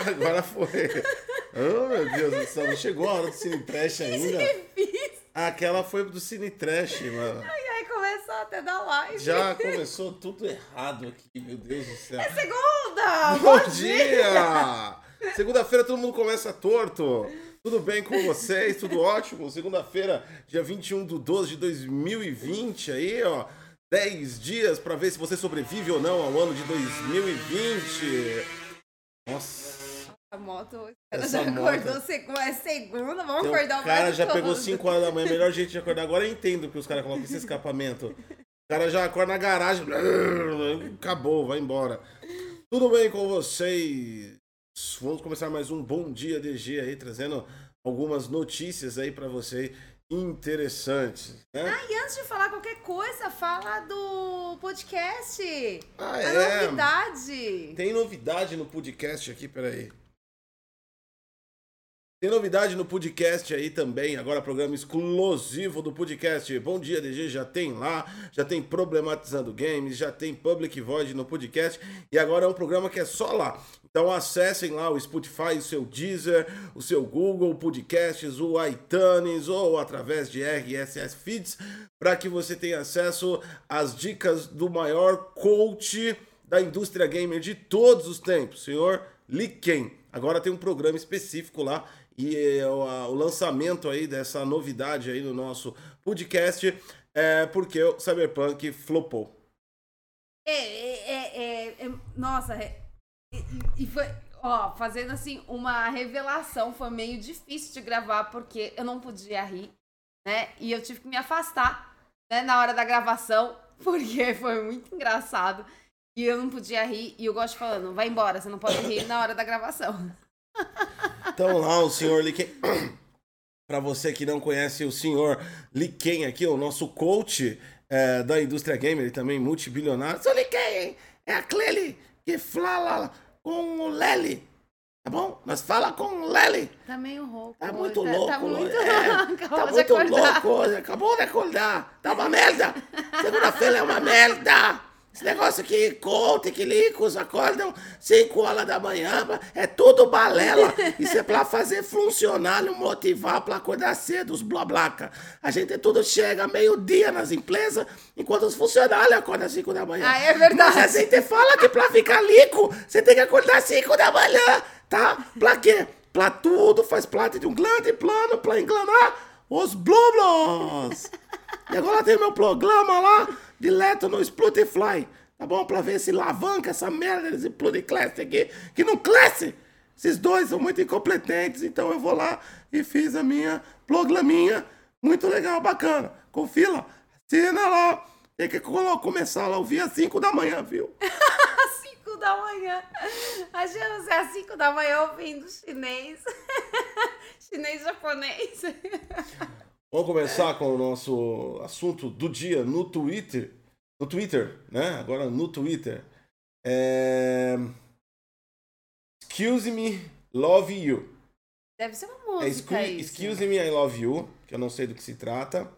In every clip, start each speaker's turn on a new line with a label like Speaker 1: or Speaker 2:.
Speaker 1: Agora foi. Oh, meu Deus do céu. Não chegou a hora do Cine Trash ainda. Aquela foi do Cine Trash, mano.
Speaker 2: E aí começou até da live.
Speaker 1: Já começou tudo errado aqui, meu Deus do céu.
Speaker 2: É segunda!
Speaker 1: Bom dia! Segunda-feira todo mundo começa torto. Tudo bem com vocês? Tudo ótimo? Segunda-feira, dia 21 de 12 de 2020 aí, ó. 10 dias pra ver se você sobrevive ou não ao ano de 2020. Nossa.
Speaker 2: A moto,
Speaker 1: Essa
Speaker 2: já
Speaker 1: moto.
Speaker 2: acordou segunda, é segunda, vamos
Speaker 1: Então,
Speaker 2: acordar
Speaker 1: o cara já
Speaker 2: todo.
Speaker 1: pegou 5 horas da manhã, melhor jeito de acordar. Agora eu entendo que os caras colocam esse escapamento. O cara já acorda na garagem, acabou, vai embora. Tudo bem com vocês? Vamos começar mais um Bom Dia DG aí, trazendo algumas notícias aí pra você interessantes, né?
Speaker 2: Ah, e antes de falar qualquer coisa, fala do podcast.
Speaker 1: Ah,
Speaker 2: A
Speaker 1: é?
Speaker 2: novidade.
Speaker 1: Tem novidade no podcast aqui, peraí. Tem novidade no podcast aí também, agora programa exclusivo do podcast. Bom dia, DG, já tem lá, já tem Problematizando Games, já tem Public Void no podcast e agora é um programa que é só lá. Então acessem lá o Spotify, o seu Deezer, o seu Google Podcasts, o iTunes ou através de RSS Feeds para que você tenha acesso às dicas do maior coach da indústria gamer de todos os tempos, senhor Liken. Agora tem um programa específico lá e é, o, o lançamento aí dessa novidade aí no nosso podcast é porque o Cyberpunk flopou.
Speaker 2: É, é, é, é, é- nossa, é- e, foi, ó, fazendo assim uma revelação, foi meio difícil de gravar porque eu não podia rir, né? E eu tive que me afastar, né, na hora da gravação, porque foi muito engraçado. E eu não podia rir, e eu gosto falando, vai embora, você não pode rir na hora da gravação.
Speaker 1: Então lá o senhor Liken, para você que não conhece o senhor Liken aqui, o nosso coach é, da indústria gamer também multibilionário. Seu Liken, é aquele que fala com o Lely, tá bom? Nós fala com o Lely.
Speaker 2: Tá meio rouco.
Speaker 1: Tá muito
Speaker 2: tá,
Speaker 1: louco,
Speaker 2: Tá muito,
Speaker 1: é,
Speaker 2: acabou
Speaker 1: tá muito louco hoje, acabou de acordar. Tá uma merda. Segunda-feira é uma merda. Esse negócio aqui, conta que licos acordam 5 horas da manhã, é tudo balela. Isso é pra fazer funcionário motivar pra acordar cedo, os blablaca. A gente tudo chega meio-dia nas empresas, enquanto os funcionários acordam às 5 da manhã.
Speaker 2: Ah, é verdade.
Speaker 1: Mas a gente fala que pra ficar lico, você tem que acordar às 5 da manhã, tá? Pra quê? Pra tudo, faz parte de um grande plano pra englanar os blublos. E agora tem meu programa lá, direto no Spotify, tá bom? Pra ver se alavanca essa merda desse Pluriclass aqui, que não cresce. Esses dois são muito incompetentes, então eu vou lá e fiz a minha programinha, muito legal, bacana. Confia lá, assina lá. Tem que começar lá a ouvir às 5 da manhã, viu?
Speaker 2: Às 5 da manhã. Achando você às 5 da manhã ouvindo chinês. chinês japonês.
Speaker 1: Vamos começar com o nosso assunto do dia no Twitter. No Twitter, né? Agora no Twitter. É... Excuse me, love you.
Speaker 2: Deve ser uma
Speaker 1: É,
Speaker 2: música
Speaker 1: excuse,
Speaker 2: isso.
Speaker 1: excuse me, I love you. Que eu não sei do que se trata.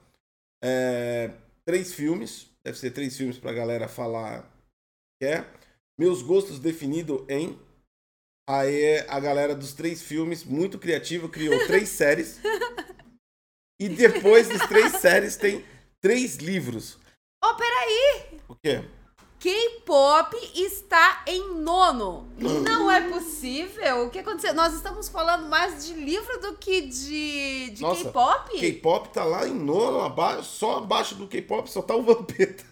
Speaker 1: É, Três filmes. Deve ser três filmes pra galera falar que é. Meus gostos definido em. Aí a galera dos três filmes, muito criativa, criou três séries. E depois das três séries tem três livros.
Speaker 2: Oh, peraí!
Speaker 1: O quê?
Speaker 2: K-pop está em nono. Não é possível. O que aconteceu? Nós estamos falando mais de livro do que de, de K-pop?
Speaker 1: K-pop tá lá em nono, abaixo, só abaixo do K-pop só tá o Vampeta.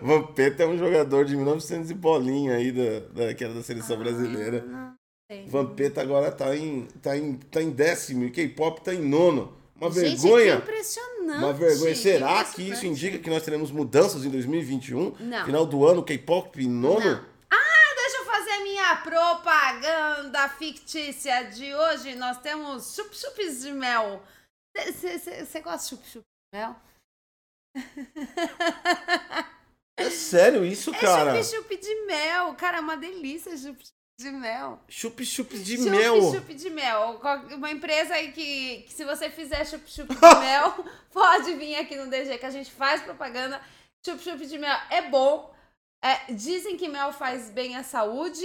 Speaker 1: Vampeta é um jogador de 1900 e bolinha aí, da, da, que era da seleção brasileira.
Speaker 2: Ah, não
Speaker 1: Vampeta agora tá em, tá em, tá em décimo e K-pop tá em nono. Uma
Speaker 2: Gente,
Speaker 1: vergonha.
Speaker 2: que impressionante.
Speaker 1: Uma vergonha. Será que isso indica que nós teremos mudanças em 2021?
Speaker 2: Não.
Speaker 1: Final do ano, K-pop em nono?
Speaker 2: Não. Ah, deixa eu fazer a minha propaganda fictícia de hoje. Nós temos chup-chups de mel. Você gosta de chup-chup de mel?
Speaker 1: É sério isso, cara?
Speaker 2: É chup-chup de mel. Cara, é uma delícia chup-chup de mel.
Speaker 1: Chup-chup de mel.
Speaker 2: Chup-chup de mel. Uma empresa aí que, que se você fizer chup-chup de mel, pode vir aqui no DG que a gente faz propaganda. Chup-chup de mel é bom. É, dizem que mel faz bem à saúde.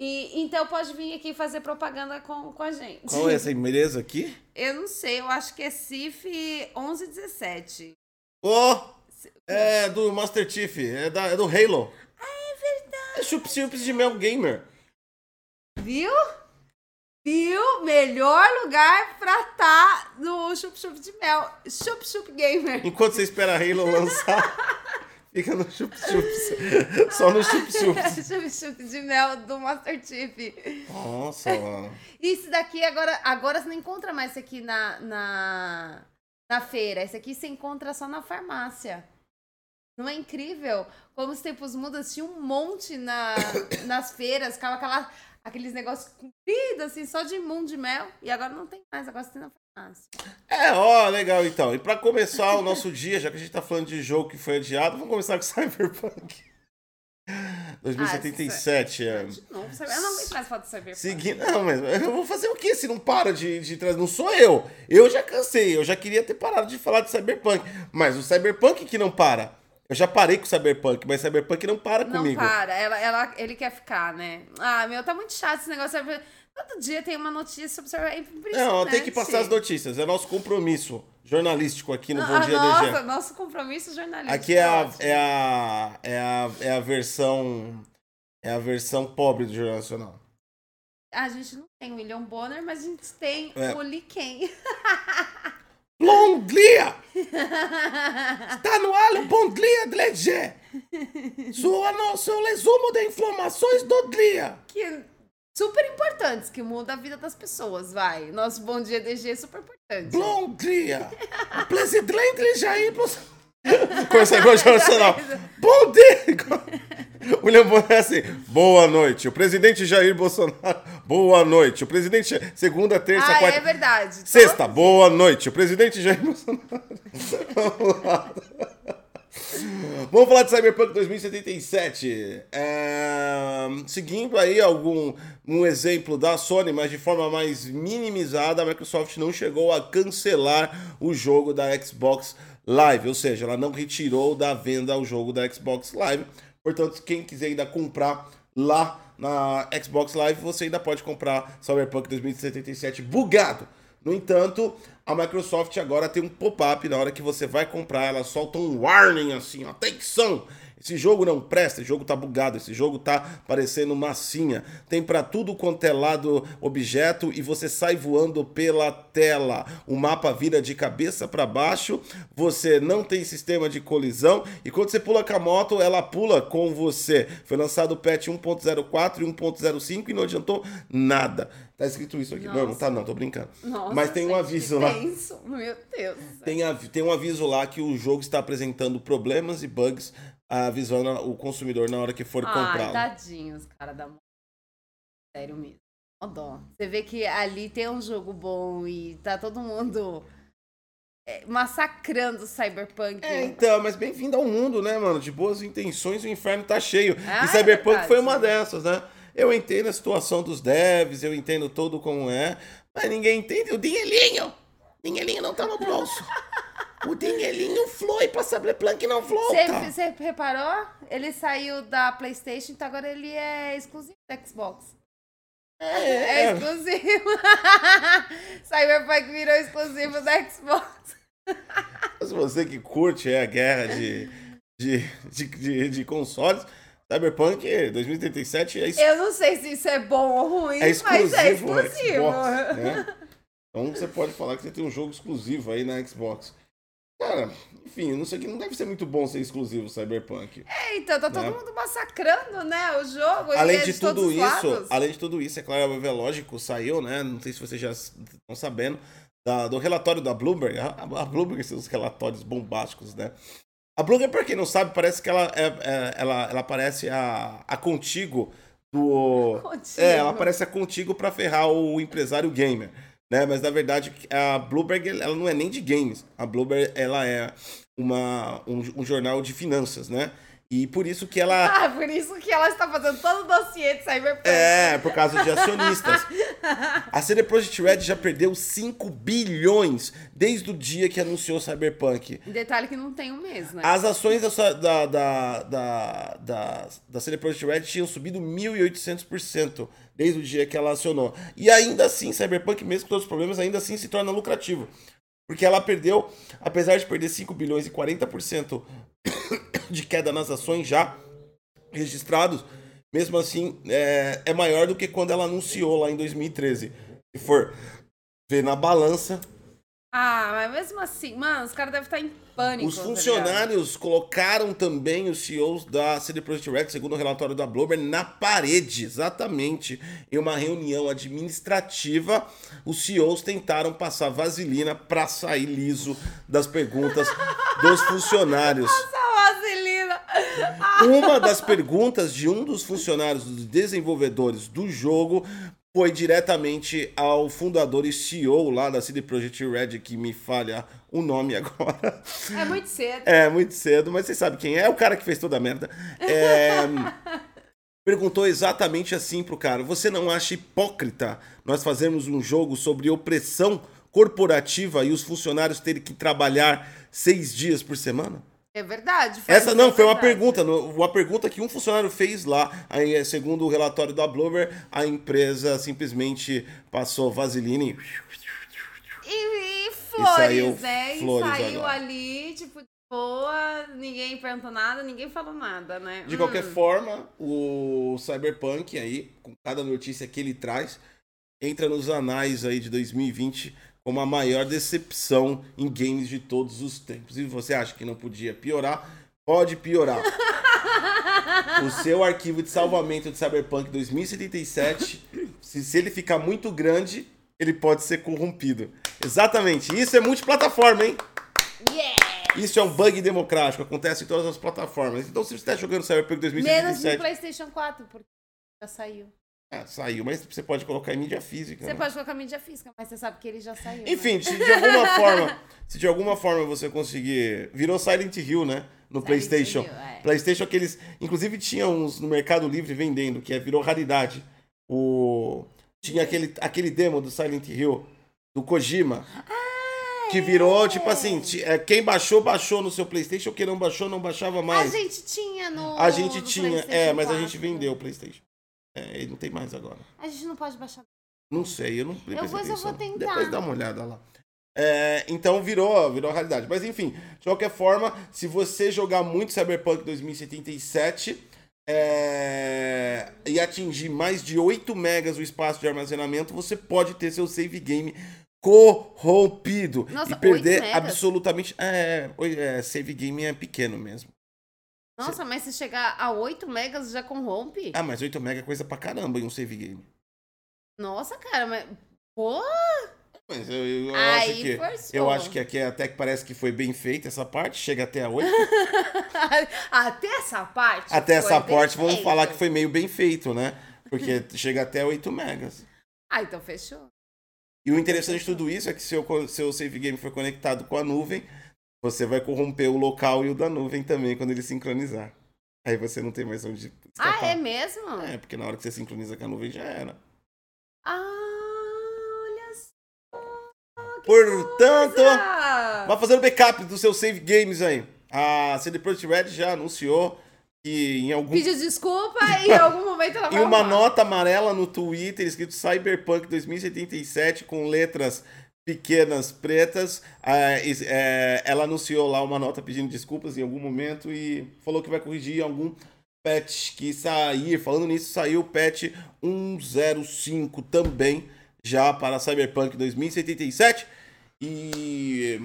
Speaker 2: E, então pode vir aqui fazer propaganda com, com a gente.
Speaker 1: Qual é essa empresa aqui?
Speaker 2: Eu não sei, eu acho que é CIF 1117.
Speaker 1: Ô! é do Master Chief, é, da, é do Halo.
Speaker 2: Ah, é verdade.
Speaker 1: É Chup Chups de Mel Gamer.
Speaker 2: Viu? Viu? Melhor lugar pra estar tá no Chup Chup de Mel. Chup Chup Gamer.
Speaker 1: Enquanto você espera a Halo lançar, fica no Chup Chups. Só no Chup Chups.
Speaker 2: chup Chup de Mel do Master Chief.
Speaker 1: Nossa, mano.
Speaker 2: Isso daqui agora, agora você não encontra mais isso aqui na, na, na feira. Esse aqui você encontra só na farmácia. Não é incrível? Como os tempos mudam, tinha um monte na, nas feiras, ficava aquela aqueles negócios compridos, assim, só de mundo de mel. E agora não tem mais, agora tem na farmácia.
Speaker 1: É, ó, legal então. E pra começar o nosso dia, já que a gente tá falando de jogo que foi adiado, vamos começar com Cyberpunk. 2077. Ah, é.
Speaker 2: De novo, eu não mais foto do Cyberpunk.
Speaker 1: Segui... Não, mas eu vou fazer o que se não para de, de trazer? Não sou eu. Eu já cansei, eu já queria ter parado de falar de Cyberpunk. Mas o Cyberpunk que não para. Eu já parei com o Cyberpunk, mas Cyberpunk não para
Speaker 2: não
Speaker 1: comigo.
Speaker 2: Não para, ela, ela, ele quer ficar, né? Ah, meu, tá muito chato esse negócio. Todo dia tem uma notícia sobre Cyberpunk. É
Speaker 1: não, tem que passar as notícias. É nosso compromisso jornalístico aqui no
Speaker 2: ah,
Speaker 1: Bom Dia
Speaker 2: nossa,
Speaker 1: DG.
Speaker 2: nosso compromisso jornalístico.
Speaker 1: Aqui é a, é, a, é, a, é a versão... É a versão pobre do Jornal Nacional.
Speaker 2: A gente não tem o William Bonner, mas a gente tem é. o Lee Ken.
Speaker 1: Bom dia! Está no ar o Bom Dia DG! Sua, no, seu resumo de informações do dia!
Speaker 2: Que super importantes, que muda a vida das pessoas, vai. Nosso Bom Dia DG é super importante.
Speaker 1: Bom dia! O presidente Jair Bolsonaro... Começa igual o Nacional. Bom dia! William Bonner é assim, boa noite. O presidente Jair Bolsonaro, boa noite. O presidente, segunda, terça,
Speaker 2: ah,
Speaker 1: quarta.
Speaker 2: é verdade.
Speaker 1: Sexta, boa noite. O presidente Jair Bolsonaro. Vamos lá. Vamos falar de Cyberpunk 2077. É... Seguindo aí algum um exemplo da Sony, mas de forma mais minimizada, a Microsoft não chegou a cancelar o jogo da Xbox Live, ou seja, ela não retirou da venda o jogo da Xbox Live. Portanto, quem quiser ainda comprar lá na Xbox Live, você ainda pode comprar Cyberpunk 2077 bugado. No entanto, a Microsoft agora tem um pop-up na hora que você vai comprar, ela solta um warning assim, atenção! Esse jogo não presta, esse jogo tá bugado, esse jogo tá parecendo massinha. Tem para tudo quanto é lado objeto e você sai voando pela tela. O mapa vira de cabeça para baixo, você não tem sistema de colisão e quando você pula com a moto, ela pula com você. Foi lançado o patch 1.04 e 1.05 e não adiantou nada. Tá escrito isso aqui. Nossa. Não, não tá não, tô brincando.
Speaker 2: Nossa,
Speaker 1: Mas tem um aviso lá.
Speaker 2: Meu Deus.
Speaker 1: Tem, tem um aviso lá que o jogo está apresentando problemas e bugs avisando o consumidor na hora que for comprar.
Speaker 2: Tadinhos, cara da Sério mesmo. Ó dó. Você vê que ali tem um jogo bom e tá todo mundo é, massacrando o Cyberpunk.
Speaker 1: É, então, mas bem-vindo ao mundo, né, mano? De boas intenções, o inferno tá cheio.
Speaker 2: Ah,
Speaker 1: e Cyberpunk
Speaker 2: é
Speaker 1: foi uma dessas, né? Eu entendo a situação dos devs, eu entendo todo como é, mas ninguém entende o dinheirinho. Dinheirinho não tá no bolso. O dinheirinho flui pra Cyberpunk não volta.
Speaker 2: Você reparou? Ele saiu da PlayStation, então agora ele é exclusivo da Xbox.
Speaker 1: É,
Speaker 2: é, é exclusivo. Cyberpunk virou exclusivo da Xbox.
Speaker 1: Mas você que curte é, a guerra de, de, de, de, de consoles, Cyberpunk 2037 é
Speaker 2: exclusivo. Eu não sei se isso é bom ou ruim, é mas é exclusivo.
Speaker 1: Xbox, né? Então você pode falar que você tem um jogo exclusivo aí na Xbox. Cara, enfim, não sei que não deve ser muito bom ser exclusivo Cyberpunk.
Speaker 2: É, então tá todo né? mundo massacrando, né, o jogo.
Speaker 1: Além
Speaker 2: de,
Speaker 1: de tudo isso, além de tudo isso, é claro, é lógico, saiu, né? Não sei se vocês já estão sabendo da, do relatório da Bloomberg. A, a Bloomberg os relatórios bombásticos, né? A Bloomberg, para quem não sabe, parece que ela é, é, ela, ela parece a, a Contigo do. Contigo. É, ela parece a Contigo para ferrar o empresário gamer né? Mas na verdade a Bloomberg ela não é nem de games. A Bloomberg ela é uma, um, um jornal de finanças, né? E por isso que ela.
Speaker 2: Ah, por isso que ela está fazendo todo o dossiê de Cyberpunk.
Speaker 1: É, por causa de acionistas. A CD Projekt Red já perdeu 5 bilhões desde o dia que anunciou Cyberpunk.
Speaker 2: Detalhe que não tem um mês, né?
Speaker 1: As ações da, da, da, da, da, da CD Projekt Red tinham subido 1.800% desde o dia que ela acionou. E ainda assim, Cyberpunk, mesmo com todos os problemas, ainda assim se torna lucrativo. Porque ela perdeu, apesar de perder 5 bilhões e 40% de queda nas ações já registrados, mesmo assim é, é maior do que quando ela anunciou lá em 2013. Se for ver na balança,
Speaker 2: Ah, mas mesmo assim, mano, os caras devem estar em pânico.
Speaker 1: Os
Speaker 2: tá
Speaker 1: funcionários colocaram também os CEOs da CD Projekt Red, segundo o relatório da Bloomberg, na parede, exatamente. Em uma reunião administrativa, os CEOs tentaram passar vaselina para sair liso das perguntas dos funcionários.
Speaker 2: Essa vaselina.
Speaker 1: Uma das perguntas de um dos funcionários, dos desenvolvedores do jogo, foi diretamente ao fundador e CEO lá da CD Projekt Red, que me falha o nome agora.
Speaker 2: É muito cedo.
Speaker 1: É, muito cedo, mas você sabe quem é, é o cara que fez toda a merda. É, perguntou exatamente assim pro cara: Você não acha hipócrita nós fazermos um jogo sobre opressão corporativa e os funcionários terem que trabalhar seis dias por semana?
Speaker 2: É verdade.
Speaker 1: Essa não, foi uma
Speaker 2: verdade.
Speaker 1: pergunta, no- uma pergunta que um funcionário fez lá. Aí, é, segundo o relatório da Bloomberg, a empresa simplesmente passou vaselina e
Speaker 2: E, e flores,
Speaker 1: saiu
Speaker 2: né?
Speaker 1: flores
Speaker 2: e saiu
Speaker 1: agora.
Speaker 2: ali, tipo, de boa, ninguém perguntou nada, ninguém falou nada, né?
Speaker 1: De
Speaker 2: Hum.
Speaker 1: qualquer forma, o Cyberpunk aí, com cada notícia que ele traz, entra nos anais aí de 2020 como a maior decepção em games de todos os tempos. E você acha que não podia piorar? Pode piorar. o seu arquivo de salvamento de Cyberpunk 2077, se, se ele ficar muito grande, ele pode ser corrompido. Exatamente. Isso é multiplataforma, hein?
Speaker 2: Yeah!
Speaker 1: Isso é um bug democrático, acontece em todas as plataformas. Então, se você está jogando Cyberpunk
Speaker 2: Menos no
Speaker 1: 2077,
Speaker 2: PlayStation 4, porque já saiu.
Speaker 1: É, saiu, mas você pode colocar em mídia física.
Speaker 2: Você
Speaker 1: né?
Speaker 2: pode colocar mídia física, mas você sabe que ele já saiu. né?
Speaker 1: Enfim, se de alguma forma, se de alguma forma você conseguir, virou Silent Hill, né? No
Speaker 2: Silent
Speaker 1: PlayStation.
Speaker 2: Hill, é.
Speaker 1: PlayStation aqueles, inclusive tinha uns no Mercado Livre vendendo, que é, virou raridade. O tinha aquele aquele demo do Silent Hill do Kojima. Que virou, tipo assim, é, quem baixou, baixou no seu Playstation, quem não baixou, não baixava
Speaker 2: A
Speaker 1: mais.
Speaker 2: gente tinha no.
Speaker 1: A gente
Speaker 2: no
Speaker 1: tinha, é, mas a
Speaker 2: 4.
Speaker 1: gente vendeu o Playstation. É, ele não tem mais agora.
Speaker 2: A gente não pode baixar.
Speaker 1: Não sei, eu não
Speaker 2: Depois eu vou tentar.
Speaker 1: Depois dá uma olhada lá. É, então virou, virou realidade. Mas enfim, de qualquer forma, se você jogar muito Cyberpunk 2077 é, e atingir mais de 8 megas o espaço de armazenamento, você pode ter seu save game corrompido
Speaker 2: Nossa,
Speaker 1: e perder
Speaker 2: 8 megas?
Speaker 1: absolutamente. É, oi- é, save game é pequeno mesmo.
Speaker 2: Nossa, mas se chegar a 8 megas já corrompe?
Speaker 1: Ah, mas 8 mega é coisa pra caramba em um save game.
Speaker 2: Nossa, cara, mas. Pô!
Speaker 1: Mas eu, eu
Speaker 2: Aí
Speaker 1: acho que.
Speaker 2: forçou.
Speaker 1: Eu acho que aqui até que parece que foi bem feita essa parte, chega até a 8.
Speaker 2: Até essa parte.
Speaker 1: até
Speaker 2: foi
Speaker 1: essa parte, vamos
Speaker 2: feito.
Speaker 1: falar que foi meio bem feito, né? Porque chega até 8 megas.
Speaker 2: Ah, então fechou.
Speaker 1: E o interessante de tudo isso é que se o seu save game for conectado com a nuvem, você vai corromper o local e o da nuvem também quando ele sincronizar. Aí você não tem mais onde escapar.
Speaker 2: Ah, é mesmo?
Speaker 1: É, porque na hora que você sincroniza com a nuvem já era.
Speaker 2: Ah, olha só.
Speaker 1: Portanto,
Speaker 2: coisa!
Speaker 1: Vai fazendo backup dos seus save games aí. A CD Projekt Red já anunciou que em algum
Speaker 2: Pediu desculpa e em algum momento ela
Speaker 1: em
Speaker 2: vai
Speaker 1: uma
Speaker 2: arrumar.
Speaker 1: nota amarela no Twitter escrito Cyberpunk 2077 com letras pequenas pretas, ah, é, ela anunciou lá uma nota pedindo desculpas em algum momento e falou que vai corrigir algum patch que sair. Falando nisso, saiu o patch 105 também já para Cyberpunk 2077 e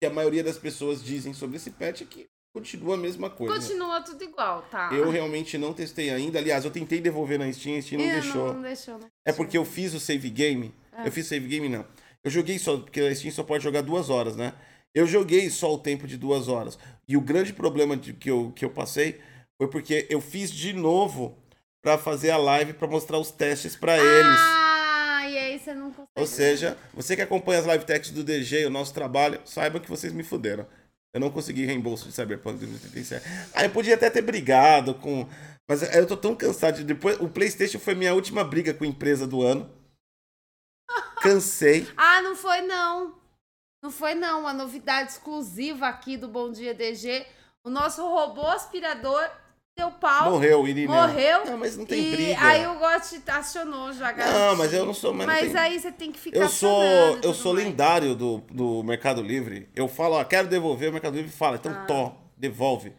Speaker 1: que a maioria das pessoas dizem sobre esse patch é que continua a mesma coisa.
Speaker 2: Continua tudo igual, tá?
Speaker 1: Eu realmente não testei ainda. Aliás, eu tentei devolver na Steam, a Steam não deixou.
Speaker 2: Não, não deixou, não.
Speaker 1: É porque eu fiz o save game.
Speaker 2: Ah.
Speaker 1: Eu fiz save game, não. Eu joguei só, porque a Steam só pode jogar duas horas, né? Eu joguei só o tempo de duas horas. E o grande problema de, que, eu, que eu passei foi porque eu fiz de novo pra fazer a live pra mostrar os testes pra eles.
Speaker 2: Ah, e aí você não consegue.
Speaker 1: Ou seja, você que acompanha as live techs do DG o nosso trabalho, saiba que vocês me fuderam. Eu não consegui reembolso de Cyberpunk 2077. Ah, eu podia até ter brigado com. Mas eu tô tão cansado de. Depois, o PlayStation foi minha última briga com a empresa do ano. Cansei.
Speaker 2: Ah, não foi não. Não foi não. Uma novidade exclusiva aqui do Bom Dia DG. O nosso robô aspirador deu pau.
Speaker 1: Morreu, Irineu.
Speaker 2: Morreu.
Speaker 1: Não, mas não tem
Speaker 2: e
Speaker 1: briga.
Speaker 2: aí o Gotti acionou já,
Speaker 1: Não,
Speaker 2: garantiu.
Speaker 1: mas eu não sou. Mas, não
Speaker 2: Mas
Speaker 1: tem-
Speaker 2: aí você tem que ficar
Speaker 1: Eu sou, eu sou
Speaker 2: mais.
Speaker 1: lendário do, do Mercado Livre. Eu falo, ó, quero devolver, o Mercado Livre fala, então
Speaker 2: Ah.
Speaker 1: tó, devolve.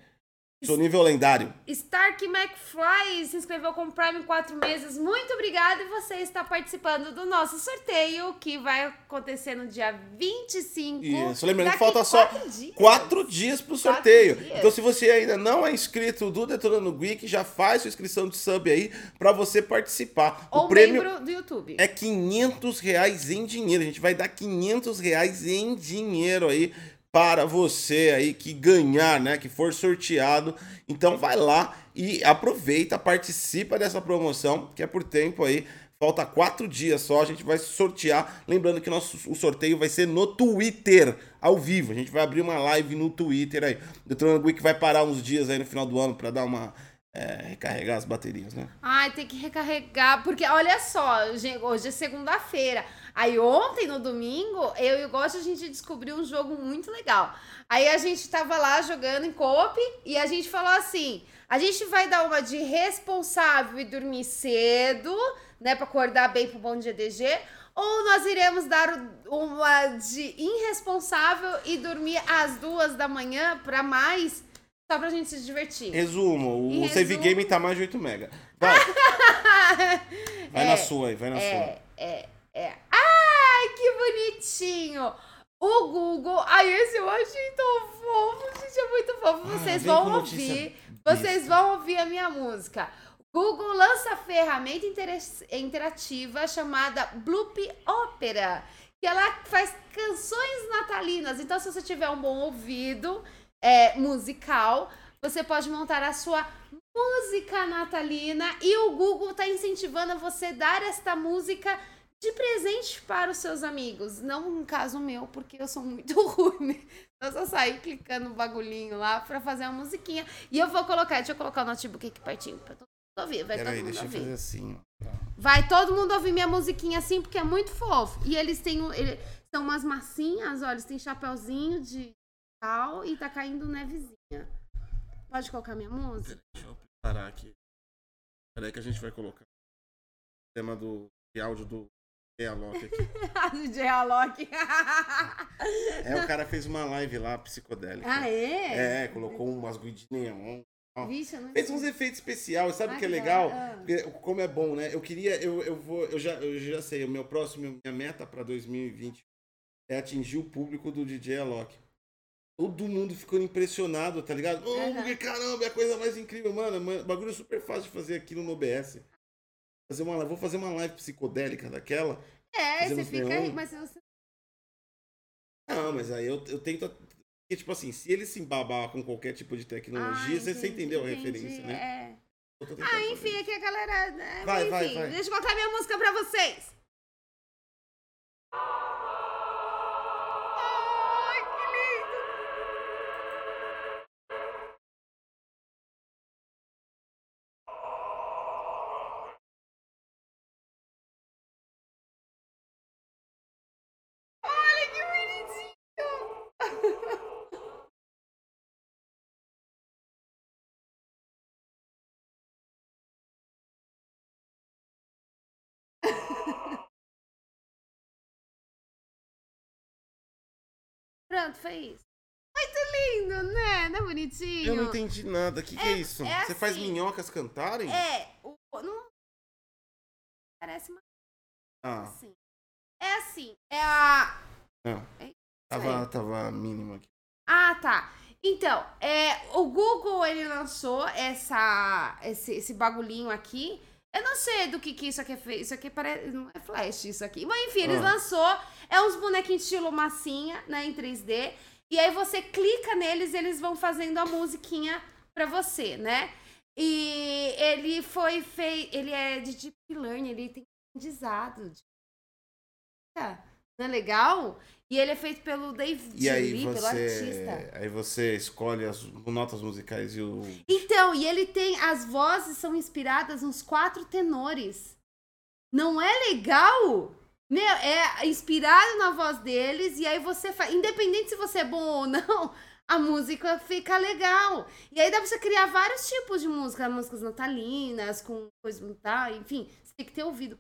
Speaker 1: Sou nível lendário.
Speaker 2: Stark McFly se inscreveu com Prime em quatro meses. Muito obrigada e você está participando do nosso sorteio que vai acontecer no dia 25.
Speaker 1: Isso, lembrando que falta só
Speaker 2: quatro dias.
Speaker 1: quatro dias pro sorteio.
Speaker 2: dias.
Speaker 1: Então, se você ainda não é inscrito do Detonando Geek, já faz sua inscrição de sub aí pra você participar.
Speaker 2: Ou
Speaker 1: o prêmio
Speaker 2: membro do YouTube.
Speaker 1: é 500 reais em dinheiro. A gente vai dar 500 reais em dinheiro aí para você aí que ganhar, né? Que for sorteado. Então vai lá e aproveita, participa dessa promoção, que é por tempo aí. Falta quatro dias só, a gente vai sortear. Lembrando que nosso, o sorteio vai ser no Twitter, ao vivo. A gente vai abrir uma live no Twitter aí. O Detonando Geek vai parar uns dias aí no final do ano para dar uma. é, recarregar as baterias, né?
Speaker 2: Ai, tem que recarregar. Porque olha só, hoje é segunda-feira. Aí ontem, no domingo, eu e o Gosto, a gente descobriu um jogo muito legal. Aí a gente tava lá jogando em coop e a gente falou assim: a gente vai dar uma de responsável e dormir cedo, né? Pra acordar bem pro bom dia DG. Ou nós iremos dar uma de irresponsável e dormir às duas da manhã pra mais, só pra gente se divertir.
Speaker 1: Resumo, o
Speaker 2: Em
Speaker 1: save
Speaker 2: resumo-
Speaker 1: game tá mais de 8 mega. Vai. vai na
Speaker 2: É,
Speaker 1: sua aí, vai na sua.
Speaker 2: É, é. Ai, que bonitinho! O Google. Ai, esse eu achei tão fofo, gente, é muito fofo.
Speaker 1: Ah,
Speaker 2: Vocês
Speaker 1: vem
Speaker 2: vão ouvir. Vocês vão ouvir a minha música. Google lança ferramenta intera- interativa chamada Bloop Opera, que ela faz canções natalinas. Então, se você tiver um bom ouvido é, musical, você pode montar a sua música natalina e o Google está incentivando a você dar esta música de presente para os seus amigos. Não um caso meu, porque eu sou muito ruim. Eu só saí clicando no bagulhinho lá para fazer uma musiquinha. E eu vou colocar, deixa eu colocar o notebook aqui pertinho para todo mundo ouvir. Vai
Speaker 1: Pera
Speaker 2: todo
Speaker 1: aí,
Speaker 2: mundo
Speaker 1: deixa eu
Speaker 2: ouvir.
Speaker 1: fazer assim.
Speaker 2: Vai todo mundo ouvir minha musiquinha assim, porque é muito fofo. E eles têm. um- ele- são umas massinhas, olha, eles têm chapéuzinho de tal e tá caindo nevezinha. Pode colocar minha música?
Speaker 1: Deixa eu parar aqui. Peraí que a gente vai colocar o tema do de áudio do Alok aqui.
Speaker 2: DJ Alok.
Speaker 1: É, o cara fez uma live lá, psicodélica.
Speaker 2: ah, é?
Speaker 1: É, colocou umas guias de neon.
Speaker 2: Vixe,
Speaker 1: Fez uns efeitos especiais, sabe o
Speaker 2: Ah,
Speaker 1: que é legal?
Speaker 2: Ah.
Speaker 1: Como é bom, né? Eu queria, eu, eu vou, eu já, eu já sei, o meu próximo, minha meta pra 2020 é atingir o público do DJ Alok. Todo mundo ficou impressionado, tá ligado? Oh, porque caramba, é a coisa mais incrível, mano. mano, Bagulho super fácil de fazer aqui no OBS. Fazer uma, vou fazer uma live psicodélica daquela.
Speaker 2: É, você fica aí, mas você.
Speaker 1: Não, mas aí eu, eu tento. Porque, tipo assim, se ele se embabar com qualquer tipo de tecnologia,
Speaker 2: Ah,
Speaker 1: você, você entendeu a
Speaker 2: entendi,
Speaker 1: referência, né?
Speaker 2: É. Ah,
Speaker 1: fazer
Speaker 2: enfim, aqui a galera. né,
Speaker 1: Vai,
Speaker 2: enfim,
Speaker 1: vai, vai.
Speaker 2: Deixa eu colocar minha música pra vocês. Pronto, foi isso. Muito lindo, né? Não é bonitinho?
Speaker 1: Eu não entendi nada. O que, que é,
Speaker 2: É-
Speaker 1: isso?
Speaker 2: é
Speaker 1: Você faz
Speaker 2: assim.
Speaker 1: minhocas cantarem?
Speaker 2: É, o, não parece uma
Speaker 1: Ah,
Speaker 2: assim. É assim, é a
Speaker 1: não.
Speaker 2: É isso
Speaker 1: Tava, tava mínimo aqui.
Speaker 2: Ah, tá. Então, é, o Google ele lançou essa esse, esse bagulhinho aqui. Eu não sei do que que isso aqui é feito. Isso aqui parece não é flash isso aqui. Mas enfim, eles
Speaker 1: Ah.
Speaker 2: lançou é uns bonequinhos estilo massinha, né, em 3D. E aí você clica neles, eles vão fazendo a musiquinha pra você, né? E ele foi feito, ele é de deep learning, ele tem aprendizado. de- Tá. Não é legal? E ele é feito pelo David
Speaker 1: E aí
Speaker 2: Lee, pelo
Speaker 1: você,
Speaker 2: artista.
Speaker 1: aí você escolhe as notas musicais e o
Speaker 2: Então, e ele tem. As vozes são inspiradas nos quatro tenores. Não é legal? Meu, é inspirado na voz deles, e aí você faz. Independente se você é bom ou não, a música fica legal. E aí dá pra você criar vários tipos de música, músicas natalinas, com coisa tal, enfim, você tem que ter ouvido.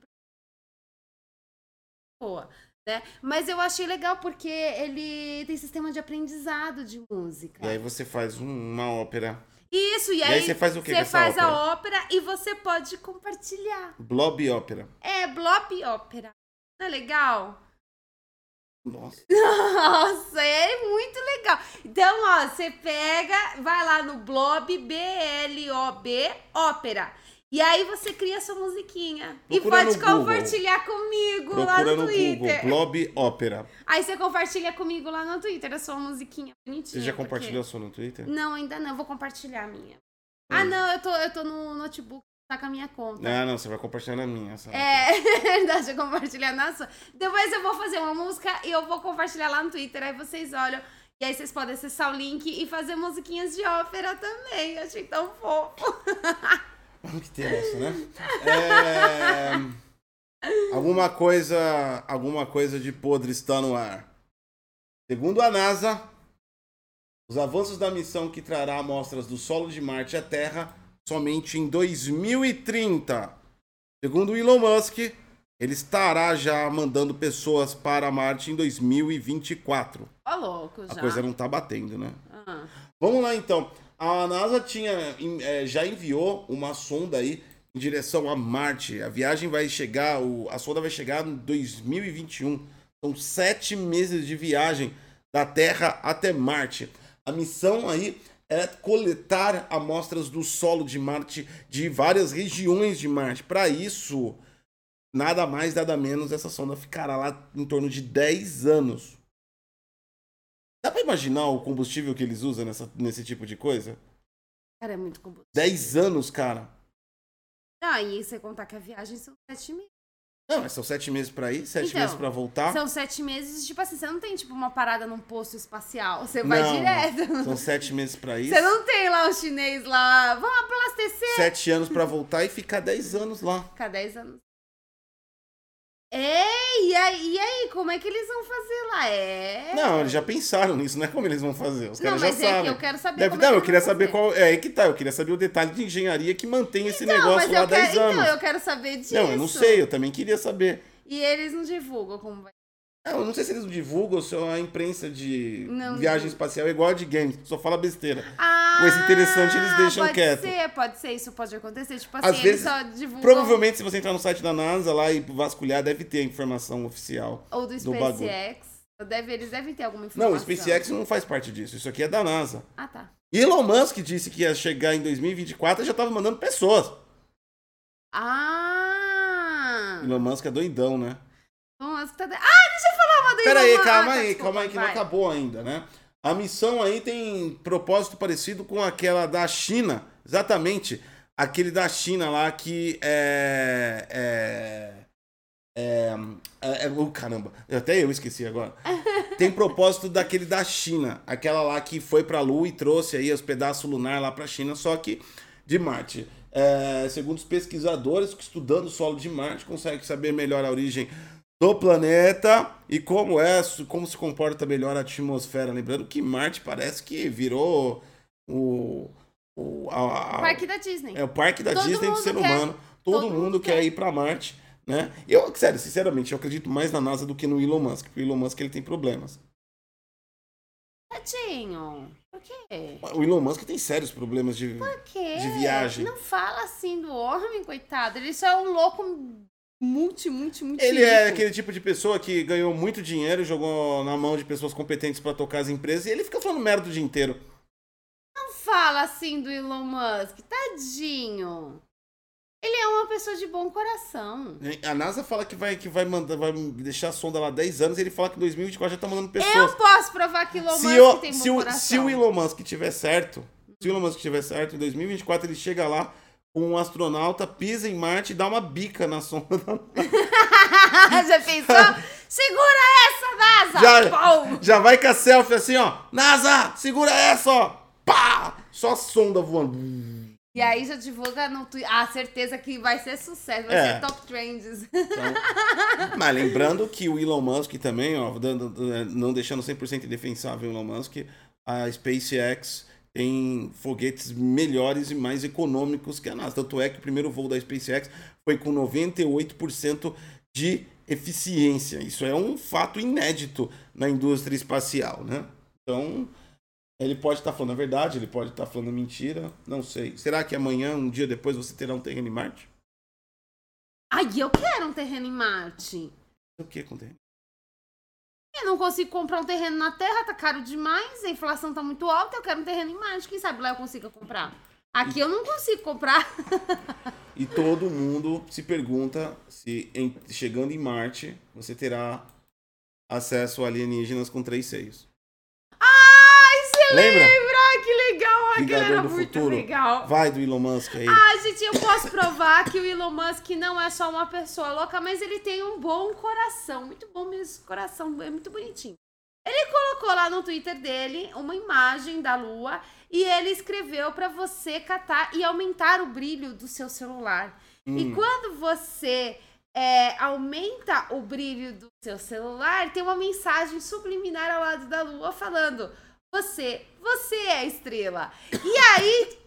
Speaker 2: Boa, né? Mas eu achei legal porque ele tem sistema de aprendizado de música.
Speaker 1: E aí você faz um- uma ópera.
Speaker 2: Isso, e
Speaker 1: E
Speaker 2: aí,
Speaker 1: aí você faz o quê com
Speaker 2: Você faz
Speaker 1: ópera?
Speaker 2: a ópera e você pode compartilhar.
Speaker 1: Blob ópera.
Speaker 2: É, Blop Ópera. Não é legal?
Speaker 1: Nossa.
Speaker 2: Nossa, é muito legal. Então, ó, você pega, vai lá no Blob, B-L-O-B, Ópera. E aí você cria sua musiquinha. e
Speaker 1: Procura
Speaker 2: pode
Speaker 1: no Google.
Speaker 2: compartilhar comigo lá
Speaker 1: Procura
Speaker 2: no,
Speaker 1: no
Speaker 2: Twitter.
Speaker 1: Google, Blob ópera.
Speaker 2: Aí você compartilha comigo lá no Twitter a sua musiquinha bonitinha.
Speaker 1: Você já
Speaker 2: porque-
Speaker 1: compartilhou a sua no Twitter?
Speaker 2: Não, ainda não. Eu vou compartilhar a minha. Ah, não, eu tô, eu tô no notebook, tá com a minha conta.
Speaker 1: Ah, não, você vai compartilhar na minha. essa
Speaker 2: É, verdade, eu compartilhar na sua. Depois eu vou fazer uma música e eu vou compartilhar lá no Twitter, aí vocês olham. E aí vocês podem acessar o link e fazer musiquinhas de ópera também. Achei tão fofo.
Speaker 1: Que ter essa, né? É... Alguma coisa, alguma coisa de podre está no ar. Segundo a NASA, os avanços da missão que trará amostras do solo de Marte à Terra somente em 2030. Segundo o Elon Musk, ele estará já mandando pessoas para Marte em 2024.
Speaker 2: Ó, louco, já.
Speaker 1: A coisa não tá batendo, né?
Speaker 2: Ah.
Speaker 1: Vamos lá então. A NASA tinha, eh, já enviou uma sonda aí em direção a Marte. A viagem vai chegar, a sonda vai chegar em 2021. São sete meses de viagem da Terra até Marte. A missão aí é coletar amostras do solo de Marte de várias regiões de Marte. Para isso, nada mais, nada menos, essa sonda ficará lá em torno de 10 anos. Dá pra imaginar o combustível que eles usam nessa, nesse tipo de coisa?
Speaker 2: Cara, é muito combustível.
Speaker 1: 10 anos, cara.
Speaker 2: Ah, e você contar que a viagem são sete meses.
Speaker 1: Não, mas são sete meses pra ir, sete
Speaker 2: Então,
Speaker 1: meses pra voltar.
Speaker 2: São sete meses, tipo assim, você não tem tipo uma parada num posto espacial. Você vai
Speaker 1: Não,
Speaker 2: direto.
Speaker 1: São sete meses pra ir,
Speaker 2: Você não tem lá o chinês lá, vamos abastecer.
Speaker 1: sete anos pra voltar e ficar 10 anos lá.
Speaker 2: Ficar 10 anos. É, e aí, e aí, como é que eles vão fazer lá? É.
Speaker 1: Não, eles já pensaram nisso, não é como eles vão fazer. Os
Speaker 2: Não,
Speaker 1: caras já
Speaker 2: mas é que
Speaker 1: sabem.
Speaker 2: eu quero saber
Speaker 1: Deve-
Speaker 2: é
Speaker 1: não, eu queria saber qual. É aí que tá, eu queria saber o detalhe de engenharia que mantém esse
Speaker 2: Não,
Speaker 1: negócio lá há 10
Speaker 2: quero,
Speaker 1: anos.
Speaker 2: então, eu quero saber disso.
Speaker 1: Não, eu não sei, eu também queria saber.
Speaker 2: E eles não divulgam como vai.
Speaker 1: Não, eu não sei se eles divulgam ou se a imprensa de
Speaker 2: Não
Speaker 1: viagem
Speaker 2: divulga.
Speaker 1: espacial é igual a de games, só fala besteira.
Speaker 2: Ah,
Speaker 1: Coisa interessante eles deixam
Speaker 2: pode
Speaker 1: quieto.
Speaker 2: Pode ser, pode ser, isso pode acontecer. Tipo assim,
Speaker 1: Às
Speaker 2: eles
Speaker 1: vezes,
Speaker 2: só divulgam.
Speaker 1: Provavelmente, se você entrar no site da NASA lá e vasculhar, deve ter a informação oficial.
Speaker 2: Ou do
Speaker 1: do.
Speaker 2: SpaceX. Deve, eles devem ter alguma informação.
Speaker 1: Não, o SpaceX não faz parte disso. Isso aqui é da NASA.
Speaker 2: Ah, tá.
Speaker 1: Elon Musk disse que ia chegar em 2024 e já tava mandando pessoas.
Speaker 2: Ah!
Speaker 1: Elon Musk é doidão, né?
Speaker 2: Tá... Ah, deixa eu falar uma do
Speaker 1: Pera aí, calma
Speaker 2: Ah, tá,
Speaker 1: aí,
Speaker 2: desculpa,
Speaker 1: calma aí que não
Speaker 2: vai.
Speaker 1: acabou ainda, né? A missão aí tem propósito parecido com aquela da China. Exatamente. Aquele da China lá que é. É. É. é, é oh, caramba, até eu esqueci agora. Tem propósito daquele da China. Aquela lá que foi pra Lua e trouxe aí os pedaços lunar lá pra China, só que de Marte. É, segundo os pesquisadores, estudando o solo de Marte, consegue saber melhor a origem do planeta e como é, como se comporta melhor a atmosfera. Lembrando que Marte parece que virou o, o a- a-
Speaker 2: Parque da Disney.
Speaker 1: é o parque da
Speaker 2: Todo
Speaker 1: Disney do ser
Speaker 2: quer.
Speaker 1: humano. Todo,
Speaker 2: Todo
Speaker 1: mundo,
Speaker 2: mundo
Speaker 1: quer
Speaker 2: quer.
Speaker 1: ir pra Marte, né? Eu, sério, sinceramente, eu acredito mais na NASA do que no Elon Musk, porque o Elon Musk ele tem problemas.
Speaker 2: Tadinho. Por quê?
Speaker 1: O Elon Musk tem sérios problemas de
Speaker 2: Por quê?
Speaker 1: De viagem.
Speaker 2: Não fala assim do homem, coitado. Ele só é um louco multi, multi, multi.
Speaker 1: Ele é
Speaker 2: rico.
Speaker 1: aquele tipo de pessoa que ganhou muito dinheiro, jogou na mão de pessoas competentes pra tocar as empresas e ele fica falando merda o dia inteiro.
Speaker 2: Não fala assim do Elon Musk. Tadinho. Ele é uma pessoa de bom coração.
Speaker 1: A NASA fala que vai, que vai mandar, vai deixar a sonda lá 10 anos e ele fala que em 2024 já tá mandando pessoas.
Speaker 2: Eu posso provar que Elon
Speaker 1: se,
Speaker 2: Musk
Speaker 1: o,
Speaker 2: tem
Speaker 1: se,
Speaker 2: bom
Speaker 1: o,
Speaker 2: coração.
Speaker 1: se o Elon Musk tiver certo, se o Elon Musk tiver certo, em 2024 ele chega lá um astronauta, pisa em Marte e dá uma bica na sonda. da-
Speaker 2: Já pensou? Segura essa, NASA!
Speaker 1: Já,
Speaker 2: Pau!
Speaker 1: já vai com a selfie assim, ó. NASA, segura essa, ó. Pá! Só sonda voando.
Speaker 2: E aí já divulga no Twitter. Ah, certeza que vai ser sucesso, vai
Speaker 1: É.
Speaker 2: ser top trends.
Speaker 1: Mas lembrando que o Elon Musk também, ó, dando- não deixando 100% indefensável o Elon Musk, a SpaceX tem foguetes melhores e mais econômicos que a NASA. Tanto é que o primeiro voo da SpaceX foi com 98% de eficiência. Isso é um fato inédito na indústria espacial, né? Então, ele pode estar falando a verdade, ele pode estar falando mentira, não sei. Será que amanhã, um dia depois, você terá um terreno em Marte?
Speaker 2: Ai, eu quero um terreno em Marte.
Speaker 1: O que com terreno?
Speaker 2: Eu não consigo comprar um terreno na Terra, tá caro demais, a inflação tá muito alta, eu quero um terreno em Marte. Quem sabe lá eu consiga comprar? Aqui eu não consigo comprar.
Speaker 1: E todo mundo se pergunta se em- chegando em Marte você terá acesso a alienígenas com três seios. Lembra?
Speaker 2: lembra? Ai, que legal. Que
Speaker 1: Vingador
Speaker 2: era
Speaker 1: do
Speaker 2: muito
Speaker 1: Futuro.
Speaker 2: legal.
Speaker 1: Vai do Elon Musk aí.
Speaker 2: Ai, gente, eu posso provar que o Elon Musk não é só uma pessoa louca, mas ele tem um bom coração. Muito bom mesmo, coração, é muito bonitinho. Ele colocou lá no Twitter dele uma imagem da lua e ele escreveu pra você catar e aumentar o brilho do seu celular.
Speaker 1: Hum.
Speaker 2: E quando você é, aumenta o brilho do seu celular, tem uma mensagem subliminar ao lado da lua falando: Você, você é a estrela. E aí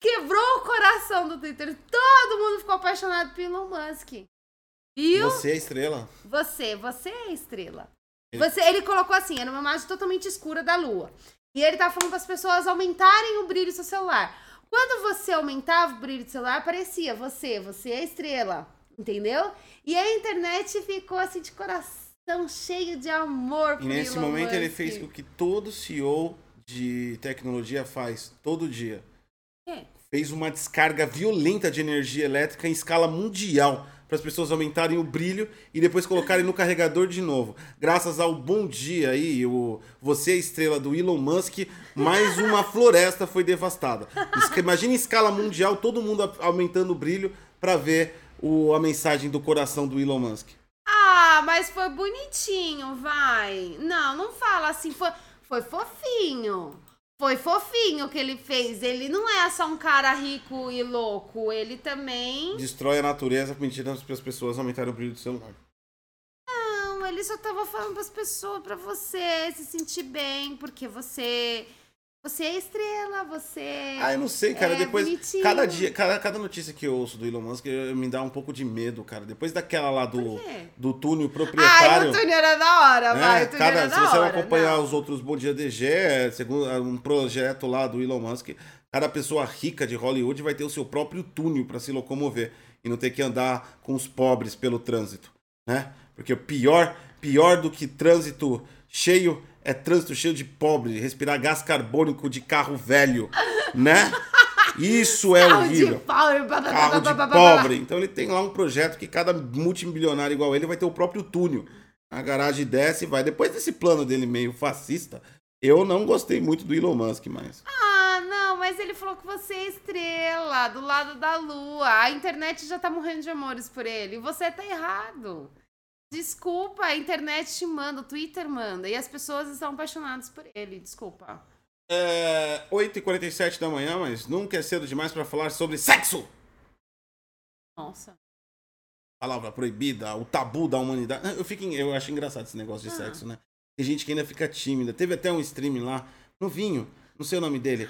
Speaker 2: quebrou o coração do Twitter. Todo mundo ficou apaixonado pelo Elon Musk. Viu?
Speaker 1: Você é a estrela.
Speaker 2: Você, você é a estrela.
Speaker 1: Ele-
Speaker 2: Você, ele colocou assim, era uma imagem totalmente escura da lua. E ele tava falando para as pessoas aumentarem o brilho do seu celular. Quando você aumentava o brilho do celular, aparecia você, você é a estrela. Entendeu? E a internet ficou assim de coração cheio de amor
Speaker 1: E nesse
Speaker 2: Elon
Speaker 1: momento ele
Speaker 2: Musk.
Speaker 1: fez o que todo CEO de tecnologia faz todo dia.
Speaker 2: quê?
Speaker 1: Fez uma descarga violenta de energia elétrica em escala mundial para as pessoas aumentarem o brilho e depois colocarem no carregador de novo. Graças ao bom dia aí, o você é estrela do Elon Musk, mais uma floresta foi devastada. Imagina em escala mundial todo mundo aumentando o brilho para ver o, a mensagem do coração do Elon Musk.
Speaker 2: Ah, mas foi bonitinho, vai. Não, não fala assim, foi, foi fofinho. Foi fofinho o que ele fez. Ele não é só um cara rico e louco, ele também.
Speaker 1: Destrói a natureza pedindo para as pessoas aumentarem o brilho do celular.
Speaker 2: Não, ele só tava falando pras pessoas, pra você se sentir bem, porque você. Você é estrela, você.
Speaker 1: Ah, eu não sei, cara.
Speaker 2: É,
Speaker 1: Depois,
Speaker 2: bonitinho.
Speaker 1: cada dia, cada, cada notícia que eu ouço do Elon Musk eu- me dá um pouco de medo, cara. Depois daquela lá do, do túnel proprietário.
Speaker 2: o túnel era da hora,
Speaker 1: né?
Speaker 2: vai. O túnel
Speaker 1: cada,
Speaker 2: era
Speaker 1: se você
Speaker 2: hora.
Speaker 1: acompanhar
Speaker 2: não.
Speaker 1: os outros Bom Dia DG, segundo um projeto lá do Elon Musk, cada pessoa rica de Hollywood vai ter o seu próprio túnel para se locomover e não ter que andar com os pobres pelo trânsito, né? Porque pior, pior do que trânsito cheio é trânsito cheio de pobre, respirar gás carbônico de carro velho, né? Isso é
Speaker 2: Carro
Speaker 1: horrível.
Speaker 2: de pobre, blá, blá, blá,
Speaker 1: Carro
Speaker 2: blá,
Speaker 1: de pobre. Então ele tem lá um projeto que cada multimilionário igual ele vai ter o próprio túnel. A garagem desce e vai. Depois desse plano dele meio fascista, eu não gostei muito do Elon Musk mais.
Speaker 2: Ah, não, mas ele falou que você é estrela, do lado da lua. A internet já tá morrendo de amores por ele. E você tá errado. Desculpa, a internet te manda, o Twitter manda. E as pessoas estão apaixonadas por ele. Desculpa.
Speaker 1: É 8h47 da manhã, mas nunca é cedo demais para falar sobre sexo.
Speaker 2: Nossa.
Speaker 1: Palavra proibida, o tabu da humanidade. Eu, fico, eu acho engraçado esse negócio de
Speaker 2: Ah.
Speaker 1: sexo, né? Tem gente que ainda fica tímida. Teve até um stream lá, no vinho, não sei o nome dele.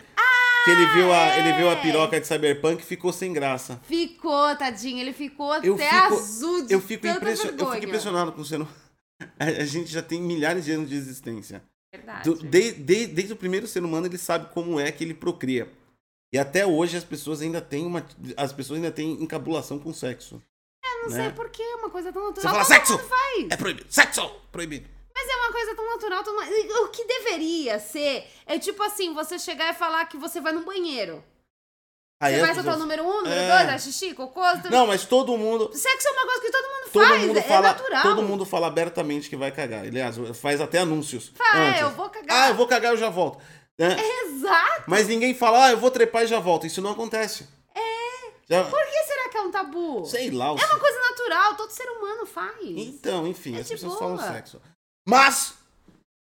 Speaker 1: Que ele viu, a, ele viu a
Speaker 2: é!
Speaker 1: piroca de Cyberpunk e ficou sem graça.
Speaker 2: Ficou, tadinho. Ele ficou
Speaker 1: Eu
Speaker 2: até
Speaker 1: fico-
Speaker 2: azul de
Speaker 1: Eu fico,
Speaker 2: tanta
Speaker 1: impressio- eu fico impressionado com você. Não... A, a gente já tem milhares de anos de existência.
Speaker 2: Verdade.
Speaker 1: Do- de- de- desde o primeiro ser humano, ele sabe como é que ele procria. E até hoje as pessoas ainda têm uma. As pessoas ainda têm encabulação com sexo.
Speaker 2: Eu não
Speaker 1: né?
Speaker 2: sei por que é uma coisa tão
Speaker 1: Você
Speaker 2: natural.
Speaker 1: fala
Speaker 2: Todo
Speaker 1: sexo! É proibido! Sexo! Proibido!
Speaker 2: Mas é uma coisa tão natural, tão... O que deveria ser é tipo assim, você chegar e falar que você vai no banheiro.
Speaker 1: Aí
Speaker 2: Você vai soltar o
Speaker 1: pessoas-
Speaker 2: número um, número
Speaker 1: É.
Speaker 2: dois, é xixi, cocô... tu-
Speaker 1: Não, mas todo mundo.
Speaker 2: Sexo é uma coisa que todo mundo
Speaker 1: Todo
Speaker 2: faz,
Speaker 1: mundo
Speaker 2: é
Speaker 1: fala.
Speaker 2: natural.
Speaker 1: Todo mundo fala abertamente que vai cagar. Aliás, faz até anúncios.
Speaker 2: Fala, é,
Speaker 1: antes.
Speaker 2: eu vou cagar.
Speaker 1: Ah, eu vou cagar, eu já volto. Né?
Speaker 2: Exato.
Speaker 1: Mas ninguém fala, ah, eu vou trepar e já volto. Isso não acontece. É. Já...
Speaker 2: Por que será que é um tabu?
Speaker 1: Sei lá. o
Speaker 2: É uma coisa natural, todo ser humano faz.
Speaker 1: Então, enfim,
Speaker 2: É
Speaker 1: as pessoas
Speaker 2: boa.
Speaker 1: falam sexo. Mas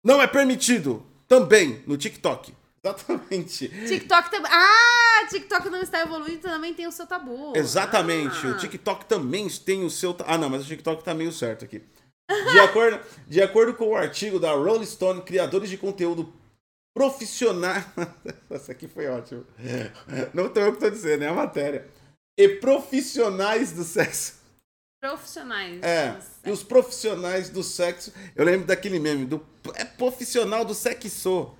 Speaker 1: não é permitido também no TikTok. Exatamente.
Speaker 2: TikTok também. Ah, TikTok não está evoluindo, também tem o seu tabu.
Speaker 1: Exatamente.
Speaker 2: Ah.
Speaker 1: O TikTok também tem o seu. Ah, não, mas o TikTok tá meio certo aqui. De acordo, de acordo com o artigo da Rolling Stone, criadores de conteúdo profissionais. Essa aqui foi ótimo. Não tô eu que tô dizendo, é a matéria. E profissionais do sexo.
Speaker 2: Profissionais.
Speaker 1: É, e os profissionais do sexo. Eu lembro daquele meme do. É profissional do sexo.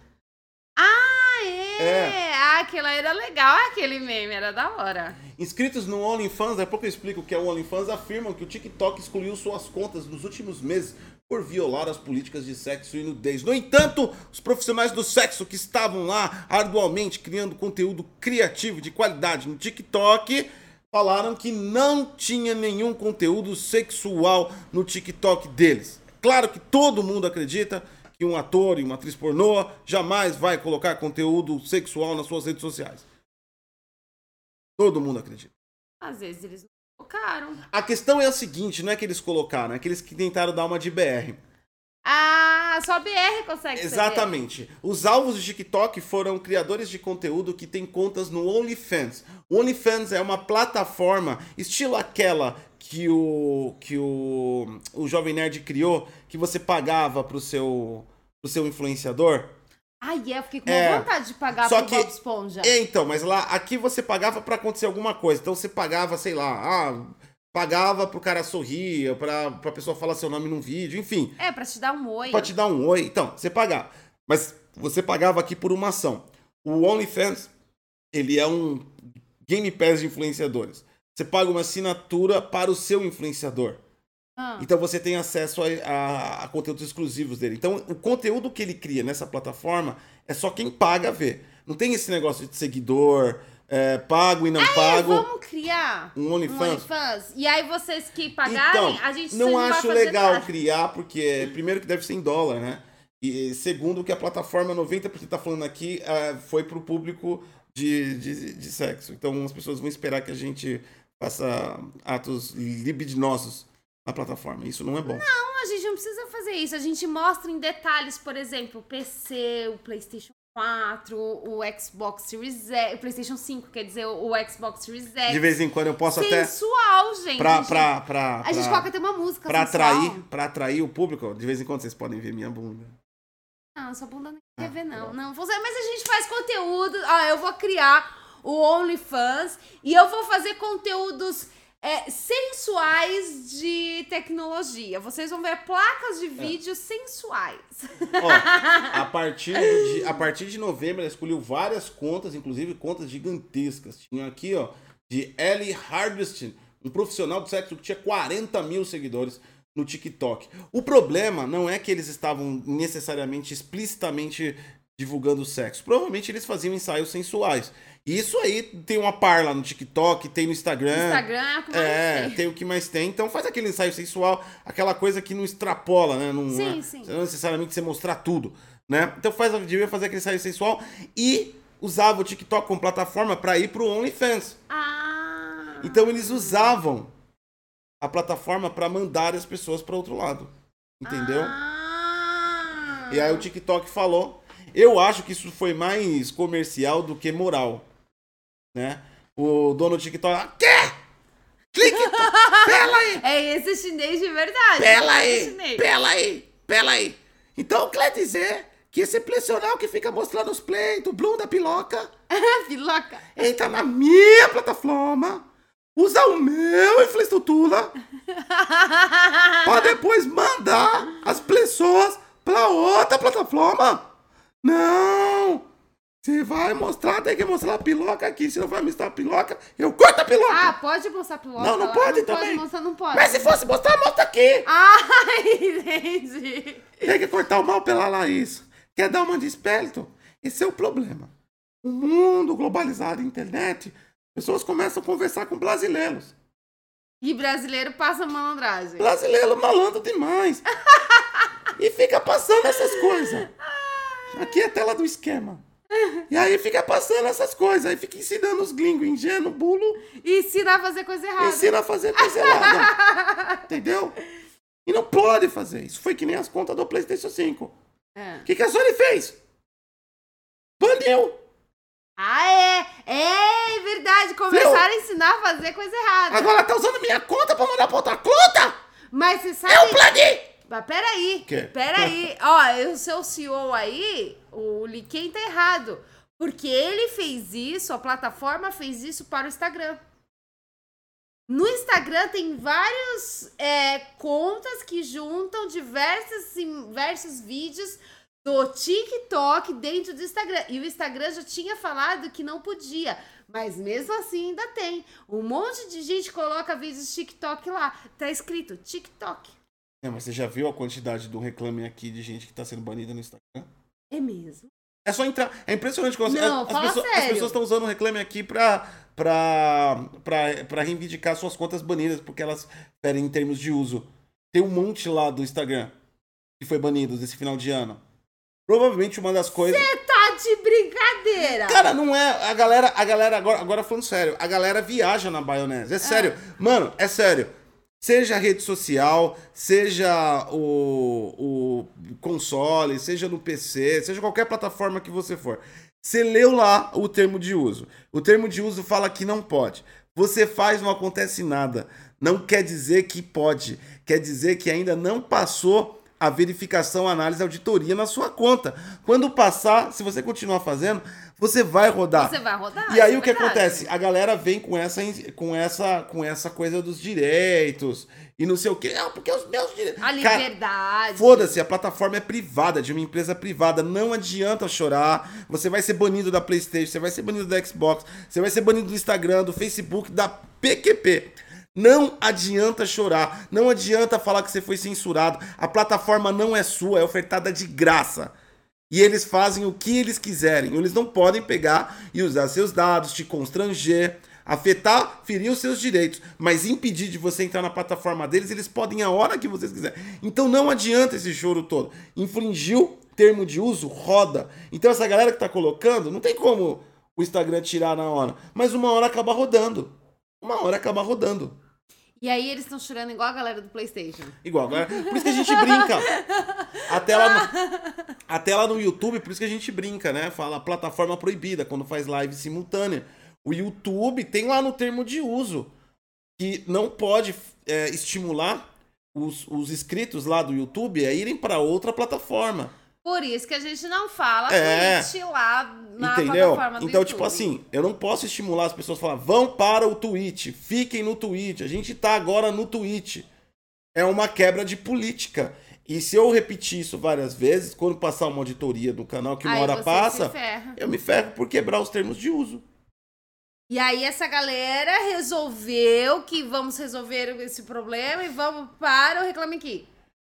Speaker 2: Ah, é.
Speaker 1: É.
Speaker 2: Ah, aquilo era legal, aquele meme, era da hora.
Speaker 1: Inscritos no OnlyFans, daqui a pouco eu explico o que é o OnlyFans, afirmam que o TikTok excluiu suas contas nos últimos meses por violar as políticas de sexo e nudez. No entanto, os profissionais do sexo que estavam lá arduamente criando conteúdo criativo de qualidade no TikTok falaram que não tinha nenhum conteúdo sexual no TikTok deles. Claro que todo mundo acredita que um ator e uma atriz pornô jamais vai colocar conteúdo sexual nas suas redes sociais. Todo mundo acredita.
Speaker 2: Às vezes eles não colocaram.
Speaker 1: A questão é a seguinte, não é que eles colocaram, é que eles que tentaram dar uma de BR.
Speaker 2: Ah, só a BR consegue
Speaker 1: Exatamente. Os alvos de TikTok foram criadores de conteúdo que têm contas no OnlyFans. O OnlyFans é uma plataforma estilo aquela que o que o, o Jovem Nerd criou, que você pagava pro seu pro seu influenciador.
Speaker 2: Ai, é, eu fiquei com
Speaker 1: É.
Speaker 2: vontade de pagar
Speaker 1: Só
Speaker 2: pro
Speaker 1: que-
Speaker 2: Bob Esponja.
Speaker 1: É, então, mas lá aqui você pagava pra acontecer alguma coisa. Então você pagava, sei lá, ah, pagava pro cara sorrir, pra, pra pessoa falar seu nome num vídeo, enfim.
Speaker 2: É, pra te dar um oi.
Speaker 1: Pra te dar um oi. Então, você pagava. Mas você pagava aqui por uma ação. O OnlyFans, ele é um Game Pass de influenciadores. Você paga uma assinatura para o seu influenciador.
Speaker 2: Ah.
Speaker 1: Então você tem acesso a, a- a conteúdos exclusivos dele. Então o conteúdo que ele cria nessa plataforma é só quem paga ver. Não tem esse negócio de seguidor, é, pago e não pago.
Speaker 2: vamos criar
Speaker 1: Um
Speaker 2: um
Speaker 1: OnlyFans.
Speaker 2: OnlyFans. E aí vocês que pagarem,
Speaker 1: Então,
Speaker 2: a gente
Speaker 1: não acho legal criar, porque primeiro que deve ser em dólar, né? E segundo que a plataforma 90% tá falando aqui ah, foi pro público de, de, de sexo. Então as pessoas vão esperar que a gente faça atos libidinosos na plataforma. Isso não é bom.
Speaker 2: Não, a gente não precisa fazer isso. A gente mostra em detalhes, por exemplo, o PC, o PlayStation 4, o Xbox Series X, o PlayStation 5, quer dizer, o Xbox Series X.
Speaker 1: De vez em quando eu posso até
Speaker 2: Sensual, gente.
Speaker 1: pra, pra, pra,
Speaker 2: a gente coloca até uma música
Speaker 1: pra
Speaker 2: sensual.
Speaker 1: atrair, pra atrair o público. De vez em quando vocês podem ver minha bunda.
Speaker 2: Não, sua bunda não
Speaker 1: Ah,
Speaker 2: quer ver, não.
Speaker 1: tá
Speaker 2: não. Você- Mas a gente faz conteúdo. Ó, eu vou criar o OnlyFans e eu vou fazer conteúdos é, sensuais de tecnologia. Vocês vão ver placas
Speaker 1: É.
Speaker 2: de vídeo sensuais.
Speaker 1: Ó, a partir, de, a partir de novembro, ela escolheu várias contas, inclusive contas gigantescas. Tinha aqui, ó, de Ellie Hardestin, um profissional de sexo que tinha 40 mil seguidores no TikTok. O problema não é que eles estavam necessariamente, explicitamente divulgando sexo. Provavelmente eles faziam ensaios sensuais. Isso aí tem uma par lá no TikTok, tem no Instagram.
Speaker 2: Instagram é o que mais
Speaker 1: É,
Speaker 2: tem.
Speaker 1: tem o que mais tem. Então faz aquele ensaio sensual, aquela coisa que não extrapola, né? Não,
Speaker 2: Sim,
Speaker 1: é-
Speaker 2: sim.
Speaker 1: Não necessariamente você mostrar tudo, né? Então faz, devia fazer aquele ensaio sensual e usava o TikTok como plataforma para ir pro OnlyFans.
Speaker 2: Ah.
Speaker 1: Então eles usavam a plataforma para mandar as pessoas para outro lado. Entendeu?
Speaker 2: Ah.
Speaker 1: E aí o TikTok falou. Eu acho que isso foi mais comercial do que moral. Né? O dono do TikTok. "Ah, Quê? Clique! Pela aí!
Speaker 2: É esse chinês de verdade.
Speaker 1: Pela aí! Pela aí! Pela aí! Então quer dizer que esse plecional que fica mostrando os pleitos, o Bloom da piloca,
Speaker 2: Piloca.
Speaker 1: entra na minha plataforma, usa o meu infraestrutura pra depois mandar as pessoas pra outra plataforma. Não! Você vai mostrar, tem que mostrar a piloca aqui. Se não vai mostrar a piloca, eu corto a piloca.
Speaker 2: Ah, pode mostrar piloca?
Speaker 1: Não, não
Speaker 2: lá?
Speaker 1: pode
Speaker 2: não
Speaker 1: também.
Speaker 2: Pode mostrar, não pode.
Speaker 1: Mas se fosse mostrar, mostra aqui.
Speaker 2: Ah, entendi.
Speaker 1: Tem que cortar o mal pela Laís. Quer dar uma de esperto? Esse é o problema. O mundo globalizado, internet, pessoas começam a conversar com brasileiros.
Speaker 2: E brasileiro passa malandragem.
Speaker 1: Brasileiro malandro demais. e fica passando essas coisas. Aqui é a tela do esquema. E aí fica passando essas coisas, aí fica ensinando os gringos, ingênuo, bulo,
Speaker 2: E ensina a fazer coisa errada.
Speaker 1: ensina a fazer coisa errada. Entendeu? E não pode fazer. Isso foi que nem as contas do PlayStation 5.
Speaker 2: É.
Speaker 1: O que, que a Sony fez? Baniu.
Speaker 2: Ah, é! É verdade. Começaram a ensinar a fazer coisa errada.
Speaker 1: Agora tá usando minha conta pra mandar pra outra conta?
Speaker 2: Mas você sabe.
Speaker 1: Eu planei!
Speaker 2: Mas peraí. Peraí. Ó, o seu CEO aí, o Liken tá errado. Porque ele fez isso, a plataforma fez isso para o Instagram. No Instagram tem várias contas que juntam diversos, diversos vídeos do TikTok dentro do Instagram. E o Instagram já tinha falado que não podia. Mas mesmo assim ainda tem. Um monte de gente coloca vídeos TikTok lá. Tá escrito TikTok.
Speaker 1: É, mas você já viu a quantidade do reclame aqui de gente que tá sendo banida no Instagram?
Speaker 2: É mesmo.
Speaker 1: É só entrar. É impressionante como
Speaker 2: Não,
Speaker 1: as,
Speaker 2: fala
Speaker 1: pessoas, as
Speaker 2: sério.
Speaker 1: pessoas estão usando o reclame aqui pra, pra, pra, pra reivindicar suas contas banidas, porque elas ferem em termos de uso. Tem um monte lá do Instagram que foi banido desse final de ano. Provavelmente uma das coisas.
Speaker 2: Tá de brincadeira.
Speaker 1: Cara, não é. A galera, a galera agora, agora falando sério, a galera viaja na maionese. É sério. Mano, é sério. Seja a rede social, seja o, o console, seja no PC, seja qualquer plataforma que você for. Você leu lá o termo de uso. O termo de uso fala que não pode. Você faz, não acontece nada. Não quer dizer que pode. Quer dizer que ainda não passou a verificação, análise, auditoria na sua conta. Quando passar, se você continuar fazendo, você vai rodar.
Speaker 2: Você vai rodar.
Speaker 1: E aí
Speaker 2: isso
Speaker 1: o que
Speaker 2: é verdade.
Speaker 1: acontece? A galera vem com essa, com essa, com essa coisa dos direitos e não sei o quê. Ah, porque os meus direitos.
Speaker 2: A liberdade.
Speaker 1: Foda-se, a plataforma é privada, de uma empresa privada. Não adianta chorar. Você vai ser banido da PlayStation, você vai ser banido da Xbox, você vai ser banido do Instagram, do Facebook, da PQP. Não adianta chorar. Não adianta falar que você foi censurado. A plataforma não é sua, é ofertada de graça. E eles fazem o que eles quiserem. Eles não podem pegar e usar seus dados, te constranger, afetar, ferir os seus direitos, mas impedir de você entrar na plataforma deles, eles podem a hora que vocês quiserem. Então não adianta esse choro todo. Infringiu termo de uso, roda. Então essa galera que tá colocando, não tem como o Instagram tirar na hora, mas uma hora acaba rodando. Uma hora acaba rodando.
Speaker 2: E aí eles estão chorando igual a galera do PlayStation.
Speaker 1: Igual. Por isso que a gente brinca. Até lá, no, no YouTube, por isso que a gente brinca, né? Fala plataforma proibida, quando faz live simultânea. O YouTube tem lá no termo de uso que não pode é, estimular os, os inscritos lá do YouTube a irem para outra plataforma.
Speaker 2: Por isso que a gente não fala
Speaker 1: É.
Speaker 2: Lá na
Speaker 1: Entendeu?
Speaker 2: plataforma do
Speaker 1: Então,
Speaker 2: YouTube.
Speaker 1: tipo assim, eu não posso estimular as pessoas a falar, vão para o Twitch, fiquem no Twitch, a gente tá agora no Twitch. É uma quebra de política. E se eu repetir isso várias vezes, quando passar uma auditoria no canal que uma
Speaker 2: Aí
Speaker 1: hora passa, eu me ferro por quebrar os termos de uso.
Speaker 2: E aí essa galera resolveu que vamos resolver esse problema e vamos para o Reclame Aqui.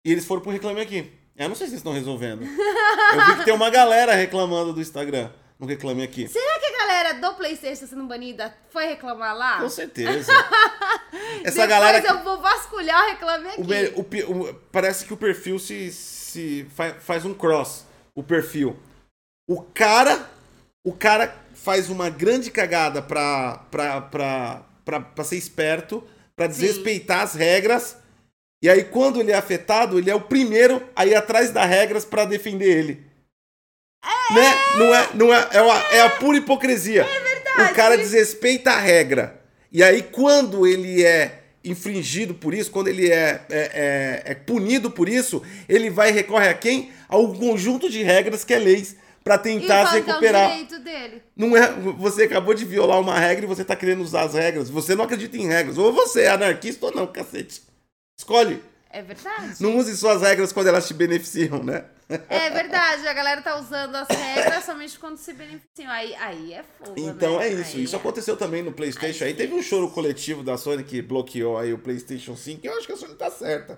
Speaker 1: E eles foram pro Reclame Aqui. Eu não sei se eles estão resolvendo. Eu vi que tem uma galera reclamando do Instagram no Reclame Aqui.
Speaker 2: Será que a galera do Playstation sendo banida foi reclamar lá?
Speaker 1: Com certeza. Essa
Speaker 2: Depois
Speaker 1: galera.
Speaker 2: eu vou vasculhar o Reclame Aqui.
Speaker 1: O o o- parece que o perfil se, se fa- faz um cross. O perfil. O cara. O cara faz uma grande cagada pra, pra, pra, pra, pra ser esperto, pra desrespeitar as regras. E aí, quando ele é afetado, ele é o primeiro a ir atrás das regras pra defender ele. Né? Não é, não é, é, a, é a pura hipocrisia. É verdade. O cara desrespeita a regra. E aí, quando ele é infringido por isso, quando ele é, é, é- é punido por isso, ele vai e recorre a quem? Ao conjunto de regras que é leis pra
Speaker 2: e
Speaker 1: tentar se
Speaker 2: é
Speaker 1: recuperar.
Speaker 2: direito dele.
Speaker 1: Não é, você acabou de violar uma regra e você tá querendo usar as regras. Você não acredita em regras. Ou você é anarquista ou não, cacete. Escolhe.
Speaker 2: É verdade.
Speaker 1: Não use suas regras quando elas te beneficiam, né?
Speaker 2: É verdade, a galera tá usando as regras somente quando se beneficiam. Aí, aí é fogo,
Speaker 1: Então
Speaker 2: né?
Speaker 1: é isso.
Speaker 2: Aí
Speaker 1: Isso
Speaker 2: é-
Speaker 1: aconteceu também no PlayStation. Aí teve um choro coletivo da Sony que bloqueou aí o PlayStation 5. E eu acho que a Sony tá certa.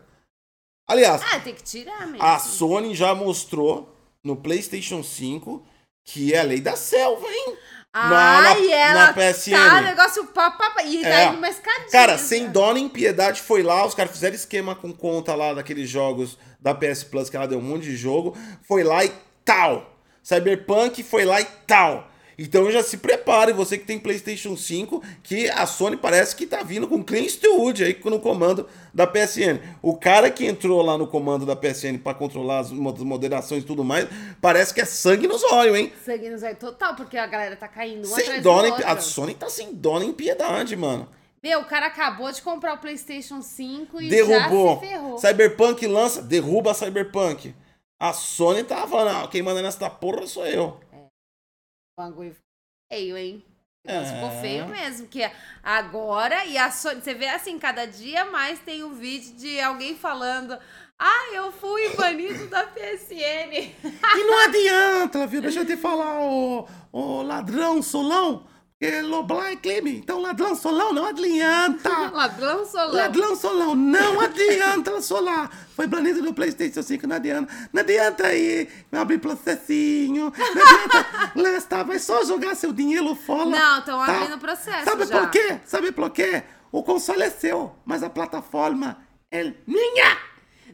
Speaker 1: Aliás,
Speaker 2: Ah, tem que tirar mesmo.
Speaker 1: a Sony já mostrou no PlayStation 5 que é a lei da selva, hein?
Speaker 2: Ah,
Speaker 1: na-
Speaker 2: e ela
Speaker 1: na PSN.
Speaker 2: tá negócio pá, pá, pá, e
Speaker 1: É.
Speaker 2: tá indo uma escadinha.
Speaker 1: Cara, sem dó nem piedade, foi lá, os caras fizeram esquema com conta lá daqueles jogos da PS Plus, que ela deu um monte de jogo. Foi lá e tal. Cyberpunk foi lá e tal. Então já se prepare, você que tem PlayStation 5, que a Sony parece que tá vindo com Clint Eastwood aí no comando da PSN. O cara que entrou lá no comando da PSN para controlar as moderações e tudo mais, parece que é sangue nos olhos, hein?
Speaker 2: Sangue nos olhos total, porque a galera tá caindo um
Speaker 1: sem dó A Sony tá sem dó nem piedade, mano.
Speaker 2: Meu, o cara acabou de comprar o PlayStation 5 e
Speaker 1: Derrubou.
Speaker 2: já se ferrou.
Speaker 1: Cyberpunk lança, derruba a Cyberpunk. A Sony tava falando, ah, quem manda nessa porra sou eu. É.
Speaker 2: O bagulho feio, hein? É. Ficou feio mesmo, que agora, e a Sony, você vê assim, cada dia mais tem um vídeo de alguém falando, ah, eu fui banido da PSN.
Speaker 1: E não adianta, viu? Deixa eu te falar, ô, ô ladrão solão. É Loblan crime. Então, ladrão solão não adianta.
Speaker 2: ladrão solão.
Speaker 1: Ladrão solão não adianta solar. Foi banido do PlayStation 5, não adianta. Não adianta aí abrir processinho. Não adianta lançar, vai só jogar seu dinheiro fora.
Speaker 2: Não, estão tá? abrindo processo.
Speaker 1: Sabe
Speaker 2: já.
Speaker 1: por quê? Sabe por quê? O console é seu, mas a plataforma é minha.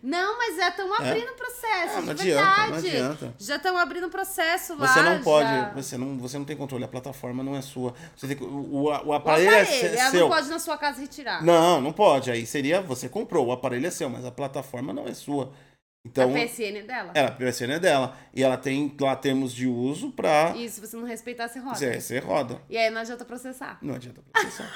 Speaker 2: Não, mas já estão é? abrindo é. processo, ah, de adianta, verdade. Não adianta. Já estão abrindo processo lá.
Speaker 1: Você não pode,
Speaker 2: já.
Speaker 1: você não, você não tem controle, a plataforma não é sua. Você tem, o, o, aparelho,
Speaker 2: o aparelho
Speaker 1: é
Speaker 2: seu. Ela não pode na sua casa retirar.
Speaker 1: Não, não pode. Aí seria, você comprou, o aparelho é seu, mas a plataforma não é sua. Então,
Speaker 2: a PSN é dela.
Speaker 1: É, a PSN é dela. E ela tem lá termos de uso pra.
Speaker 2: Isso, se você não respeitar, você roda.
Speaker 1: Você, você roda.
Speaker 2: E aí não adianta processar.
Speaker 1: Não adianta processar.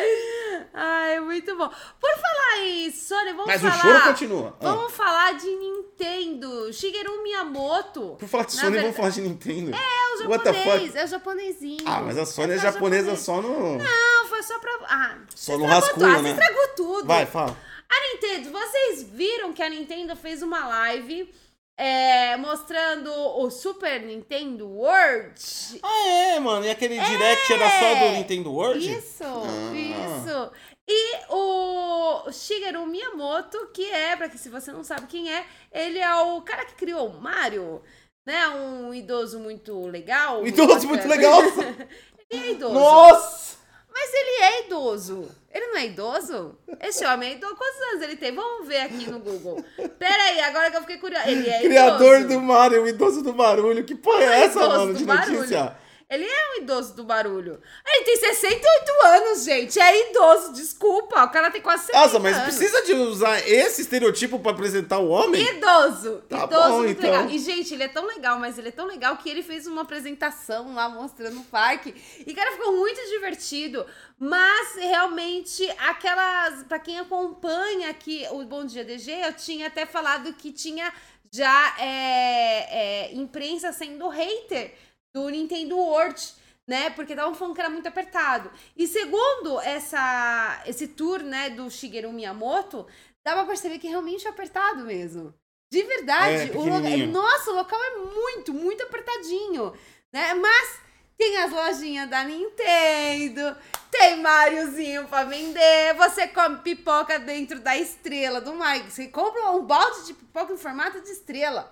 Speaker 2: Ai, muito bom. Por falar em Sony, vamos
Speaker 1: Mas
Speaker 2: falar...
Speaker 1: Mas o choro continua.
Speaker 2: Ah. Vamos ah. falar de Nintendo. Shigeru Miyamoto.
Speaker 1: Por falar de Sony, verdade... vamos falar de Nintendo.
Speaker 2: É, o japonês. É o japonesinho.
Speaker 1: Ah, mas a Sony é, é japonesa japonês. só no...
Speaker 2: Não, foi só pra... Ah,
Speaker 1: só no rascunho,
Speaker 2: ah,
Speaker 1: né?
Speaker 2: Estragou tudo.
Speaker 1: Vai, fala.
Speaker 2: A Nintendo, vocês viram que a Nintendo fez uma live é, mostrando o Super Nintendo World.
Speaker 1: Ah, é, mano. E aquele é, direct era só do Nintendo World?
Speaker 2: Isso, ah. isso. E o Shigeru Miyamoto, que é, pra que se você não sabe quem é, ele é o cara que criou o Mario, né? Um idoso muito legal.
Speaker 1: Idoso muito legal?
Speaker 2: ele é idoso.
Speaker 1: Nossa!
Speaker 2: Mas ele é idoso. Ele não é idoso? Esse homem é idoso. Quantos anos ele tem? Vamos ver aqui no Google. Pera aí, agora que eu fiquei curiosa. Ele é
Speaker 1: Criador
Speaker 2: idoso.
Speaker 1: do Mario, o idoso do barulho. Que porra é essa, mano, de
Speaker 2: barulho. Ele é um idoso do barulho. Ele tem 68 anos, gente. É idoso, desculpa. O cara tem quase 70
Speaker 1: Nossa, mas
Speaker 2: anos.
Speaker 1: precisa de usar esse estereotipo para apresentar o homem?
Speaker 2: Idoso.
Speaker 1: Tá
Speaker 2: idoso,
Speaker 1: bom,
Speaker 2: muito
Speaker 1: então.
Speaker 2: legal. E, gente, ele é tão legal, mas ele é tão legal que ele fez uma apresentação lá mostrando o parque. E, cara, ficou muito divertido. Mas realmente, aquelas. para quem acompanha aqui o Bom Dia DG, eu tinha até falado que tinha já é, é, imprensa sendo hater do Nintendo World, né? Porque estavam falando que era muito apertado. E segundo essa, esse tour, né, do Shigeru Miyamoto, dá pra perceber que realmente é apertado mesmo. De verdade.
Speaker 1: É,
Speaker 2: o local, nossa, o local é muito, muito apertadinho, né? Mas tem as lojinhas da Nintendo, tem Mariozinho pra vender, você come pipoca dentro da estrela do Mike. Você compra um balde de pipoca em formato de estrela.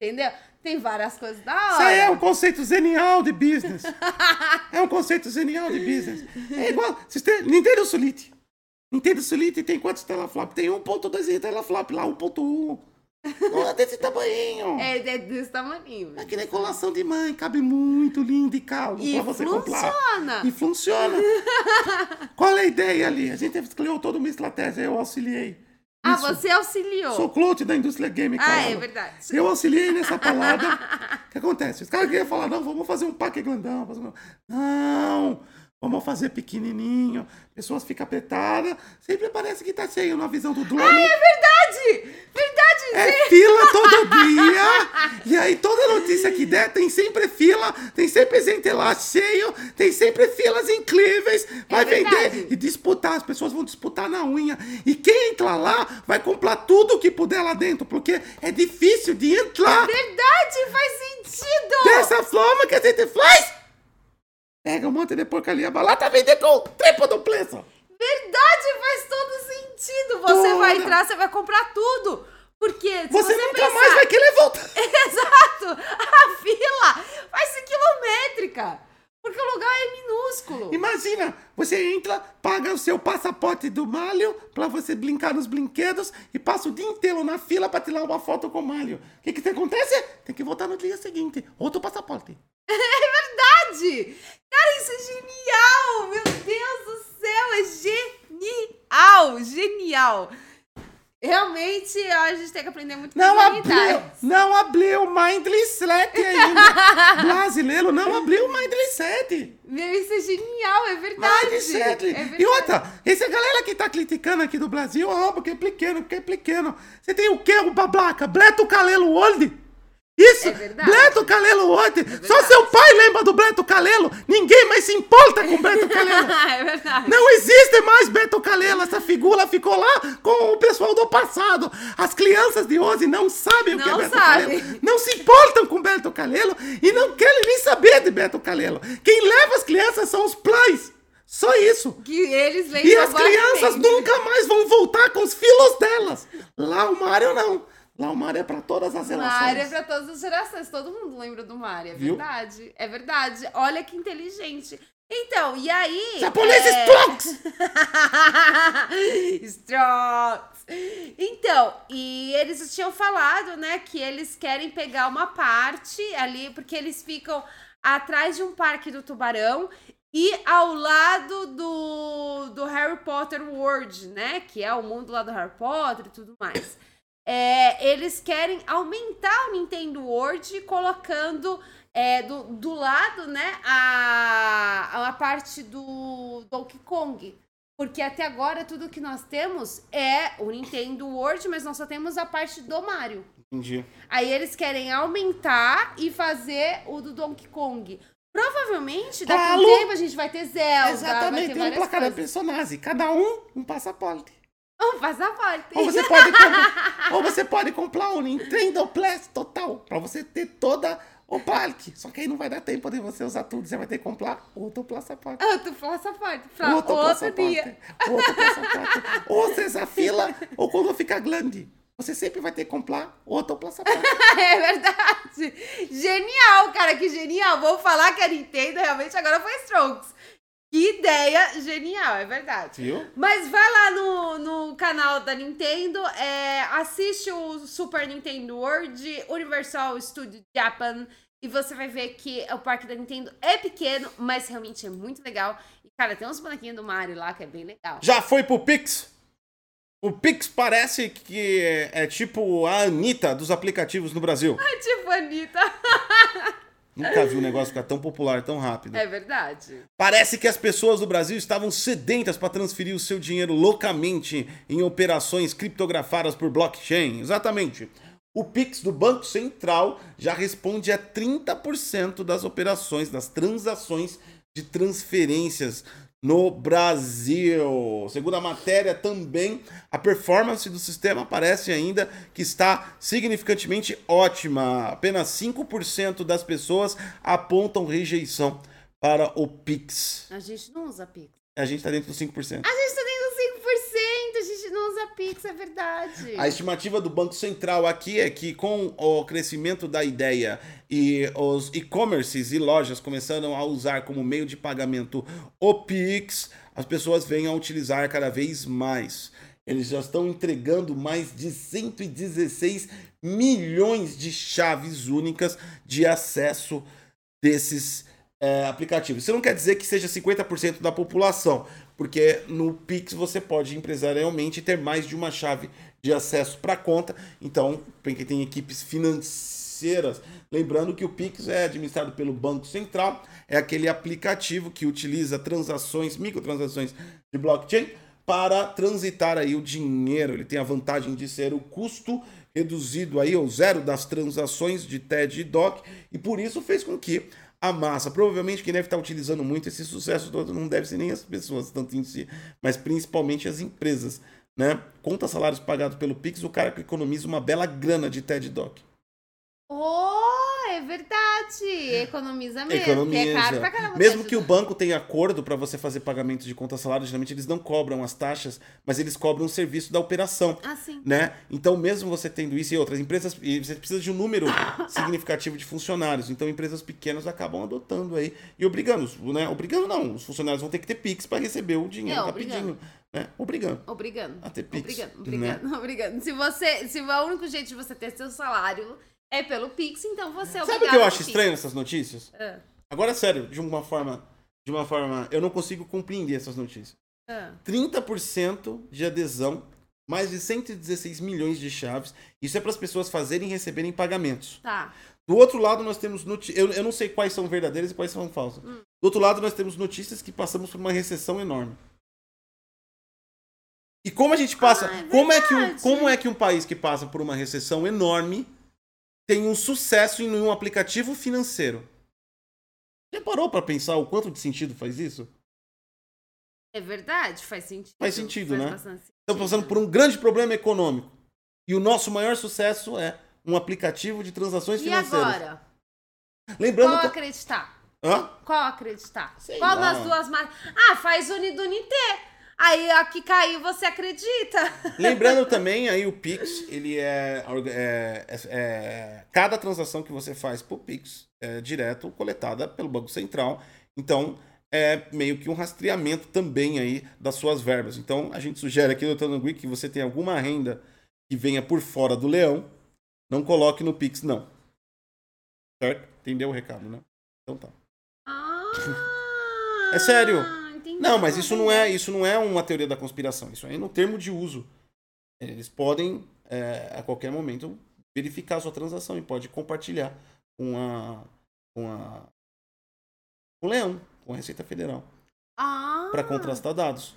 Speaker 2: Entendeu? Tem várias coisas da hora. Isso
Speaker 1: aí é um conceito genial de business. é um conceito genial de business. É igual. Tem, Nintendo Solite. Nintendo Solite tem quantos telaflop? Tem 1.2 telaflop lá, 1.1. Não é desse tamanho.
Speaker 2: É, é desse tamanho.
Speaker 1: É que nem colação de mãe, cabe muito lindo e calmo e pra você
Speaker 2: funciona.
Speaker 1: comprar. E funciona. Qual é a ideia ali? A gente criou toda uma estratégia, eu auxiliei.
Speaker 2: Ah, Isso. você auxiliou.
Speaker 1: Sou coach da indústria game,
Speaker 2: cara. Ah, é verdade.
Speaker 1: Eu auxiliei nessa palavra. o que acontece? Os caras queriam falar, não, vamos fazer um pack grandão. Não, vamos fazer pequenininho. Pessoas ficam apretadas. Sempre parece que tá cheio na visão do drone. Ah,
Speaker 2: é verdade! Verdade!
Speaker 1: É fila todo dia. e aí toda notícia que der tem sempre fila, tem sempre gente lá cheio, tem sempre filas incríveis. Vai é vender e disputar. As pessoas vão disputar na unha. E quem entrar lá vai comprar tudo o que puder lá dentro, porque é difícil de entrar.
Speaker 2: É verdade, faz sentido.
Speaker 1: Dessa forma que a gente faz. Pega um monte de porcaria, vai lá tá vendendo com triplo do preço.
Speaker 2: Verdade, faz todo sentido. Você Toda. vai entrar, você vai comprar tudo. Porque se
Speaker 1: você,
Speaker 2: você
Speaker 1: nunca
Speaker 2: pensar...
Speaker 1: mais vai querer voltar.
Speaker 2: Exato! A fila vai ser quilométrica. Porque o lugar é minúsculo.
Speaker 3: Imagina, você entra, paga o seu passaporte do Malho pra você brincar nos brinquedos e passa o dia inteiro na fila pra tirar uma foto com o Malho. O que que acontece? Tem que voltar no dia seguinte. Outro passaporte.
Speaker 2: É verdade! Cara, isso é genial! Meu Deus do céu, é genial! Genial! Realmente, a gente tem que aprender muito com
Speaker 3: Não abriu, não abriu o Mindless 7 ainda. Brasileiro não abriu o Mindless 7.
Speaker 2: Meu, isso é genial, é verdade.
Speaker 3: Mindless 7.
Speaker 2: É verdade.
Speaker 3: E outra, essa galera que tá criticando aqui do Brasil, ó, porque é pequeno, porque é pequeno. Você tem o quê, o bablaca? Bleto Calelo Old? Isso,
Speaker 2: É verdade.
Speaker 3: Bleto Calelo Old. Só
Speaker 2: verdade.
Speaker 3: seu pai lembra do Bleto Calelo. Ninguém mais se importa com o Beto Calelo.
Speaker 2: é verdade.
Speaker 3: Não existe mais Beto Calelo, essa figura ficou lá com o pessoal do passado. As crianças de hoje não sabem o que é
Speaker 2: Não
Speaker 3: Beto. Calelo. Não se importam com Beto Calelo e não querem nem saber de Beto Calelo. Quem leva as crianças são os pais. Só isso.
Speaker 2: Que eles
Speaker 3: E as crianças nunca mais vão voltar com os filhos delas. Lá o Mário não. Lá o Mário é pra todas as relações.
Speaker 2: Mário é pra todas as gerações. Todo mundo lembra do Mário. É
Speaker 3: Viu?
Speaker 2: verdade. É verdade. Olha que inteligente. Então, e aí.
Speaker 3: Japonês
Speaker 2: é...
Speaker 3: Strokes!
Speaker 2: Strokes! Então, e eles tinham falado, né, que eles querem pegar uma parte ali, porque eles ficam atrás de um parque do tubarão e ao lado do, do Harry Potter World, né, que é o mundo lá do Harry Potter e tudo mais. É, eles querem aumentar o Nintendo World colocando é, do, do lado, né, a, a parte do Donkey Kong. Porque até agora tudo que nós temos é o Nintendo World, mas nós só temos a parte do Mario.
Speaker 1: Entendi.
Speaker 2: Aí eles querem aumentar e fazer o do Donkey Kong. Provavelmente, daqui a um tempo a gente vai ter Zelda,
Speaker 3: Exatamente,
Speaker 2: vai ter
Speaker 3: tem um cada
Speaker 2: coisas.
Speaker 3: personagem. Cada um um passaporte.
Speaker 2: Um passaporte.
Speaker 3: Ou você pode comprar, ou você pode comprar o Nintendo Plus total pra você ter toda o parque. Só que aí não vai dar tempo de você usar tudo. Você vai ter que comprar outro passaporte.
Speaker 2: Outro passaporte. Pra
Speaker 3: Outro
Speaker 2: outro
Speaker 3: passaporte.
Speaker 2: dia.
Speaker 3: Outro passaporte. ou seja, a fila, ou quando ficar grande. Você sempre vai ter que comprar outro passaporte.
Speaker 2: É verdade. Genial, cara, que genial. Vou falar que a Nintendo realmente agora foi Strokes. Que ideia genial, é verdade.
Speaker 1: Viu?
Speaker 2: Mas vai lá no, no canal da Nintendo, é, assiste o Super Nintendo World, Universal Studio Japan, e você vai ver que o parque da Nintendo é pequeno, mas realmente é muito legal. E, cara, tem uns bonequinhos do Mario lá que é bem legal.
Speaker 1: Já foi pro Pix? O Pix parece que é, é tipo a Anitta dos aplicativos no Brasil.
Speaker 2: É tipo, Anitta.
Speaker 1: Nunca vi um negócio ficar tão popular tão rápido.
Speaker 2: É verdade.
Speaker 1: Parece que as pessoas do Brasil estavam sedentas para transferir o seu dinheiro loucamente em operações criptografadas por blockchain. Exatamente. O Pix do Banco Central já responde a 30% das operações, das transações de transferências no Brasil. Segundo a matéria, também a performance do sistema parece ainda que está significantemente ótima. Apenas 5% das pessoas apontam rejeição para o Pix.
Speaker 2: A gente não usa Pix.
Speaker 1: A gente está dentro dos 5%.
Speaker 2: A gente tá dentro dos 5%, a gente não usa Pix, é verdade.
Speaker 1: A estimativa do Banco Central aqui é que com o crescimento da ideia e os e-commerces e lojas começando a usar como meio de pagamento o Pix, as pessoas venham a utilizar cada vez mais. Eles já estão entregando mais de 116 milhões de chaves únicas de acesso desses é, aplicativos. Isso não quer dizer que seja 50% da população, porque no Pix você pode empresarialmente ter mais de uma chave de acesso para conta. Então, para quem tem equipes financeiras, lembrando que o Pix é administrado pelo Banco Central, é aquele aplicativo que utiliza transações, microtransações de blockchain para transitar aí o dinheiro. Ele tem a vantagem de ser o custo reduzido aí ao zero das transações de TED e DOC e por isso fez com que a massa, provavelmente quem deve estar utilizando muito esse sucesso todo não deve ser nem as pessoas tanto em si, mas principalmente as empresas, né? Conta salários pagados pelo Pix, o cara que economiza uma bela grana de TED DOC.
Speaker 2: Oh, é é verdade. Economiza mesmo. que
Speaker 1: Economiza.
Speaker 2: É caro pra caramba.
Speaker 1: Mesmo que o banco tenha acordo para você fazer pagamento de conta salário, geralmente eles não cobram as taxas, mas eles cobram o serviço da operação.
Speaker 2: Ah, sim.
Speaker 1: Né? Então, mesmo você tendo isso e outras empresas, você precisa de um número significativo de funcionários. Então, empresas pequenas acabam adotando aí e obrigando, né? Obrigando não, os funcionários vão ter que ter Pix para receber o dinheiro
Speaker 2: É,
Speaker 1: rapidinho, né? Obrigando.
Speaker 2: Obrigando.
Speaker 1: A ter Pix,
Speaker 2: Obrigando,
Speaker 1: né?
Speaker 2: obrigando, obrigando. Se você. Se o único jeito de você ter seu salário é pelo Pix, então você é
Speaker 1: Sabe o que eu acho estranho nessas notícias?
Speaker 2: Ah,
Speaker 1: Agora, sério, de uma forma, de uma forma, eu não consigo compreender essas notícias.
Speaker 2: ah.
Speaker 1: 30% de adesão, mais de 116 milhões de chaves. Isso é para as pessoas fazerem e receberem pagamentos.
Speaker 2: Tá.
Speaker 1: Do outro lado, nós temos notícias. Eu, eu não sei quais são verdadeiras e quais são falsas.
Speaker 2: Hum.
Speaker 1: Do outro lado, nós temos notícias que passamos por uma recessão enorme. E como a gente passa.
Speaker 2: Ah, é
Speaker 1: como, é que um, como é que um país que passa por uma recessão enorme tem um sucesso em um aplicativo financeiro? Já parou para pensar o quanto de sentido faz isso?
Speaker 2: É verdade, faz sentido.
Speaker 1: Faz sentido, né?
Speaker 2: bastante sentido.
Speaker 1: Estamos passando por um grande problema econômico. E o nosso maior sucesso é um aplicativo de transações
Speaker 2: E
Speaker 1: financeiras.
Speaker 2: agora?
Speaker 1: Lembrando
Speaker 2: Qual
Speaker 1: que.
Speaker 2: acreditar?
Speaker 1: Hã?
Speaker 2: Qual acreditar?
Speaker 1: Sei
Speaker 2: Qual
Speaker 1: lá.
Speaker 2: das duas marcas? Ah, faz Unidunité. Aí a que caiu você acredita?
Speaker 1: Lembrando também, aí o Pix, ele é, é- é- é- Cada transação que você faz por Pix é direto coletada pelo Banco Central. Então, é meio que um rastreamento também aí das suas verbas. Então, a gente sugere aqui, doutor Nangui, que você tem alguma renda que venha por fora do leão, não coloque no Pix, não. Certo? Entendeu o recado, né? Então tá.
Speaker 2: Ah,
Speaker 1: É sério. Não, mas isso não é, isso não é uma teoria da conspiração. Isso aí é no termo de uso. Eles podem, é, a qualquer momento, verificar a sua transação e pode compartilhar com a, com a, com o Leão, com a Receita Federal,
Speaker 2: Ah,
Speaker 1: para contrastar dados,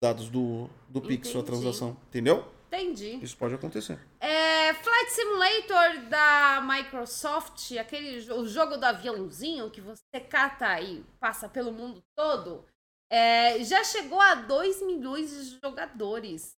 Speaker 1: dados do, do Pix, sua transação, entendeu?
Speaker 2: Entendi.
Speaker 1: Isso pode acontecer.
Speaker 2: É, Flight Simulator da Microsoft, aquele o jogo do aviãozinho que você cata e passa pelo mundo todo, é, já chegou a 2 milhões de jogadores.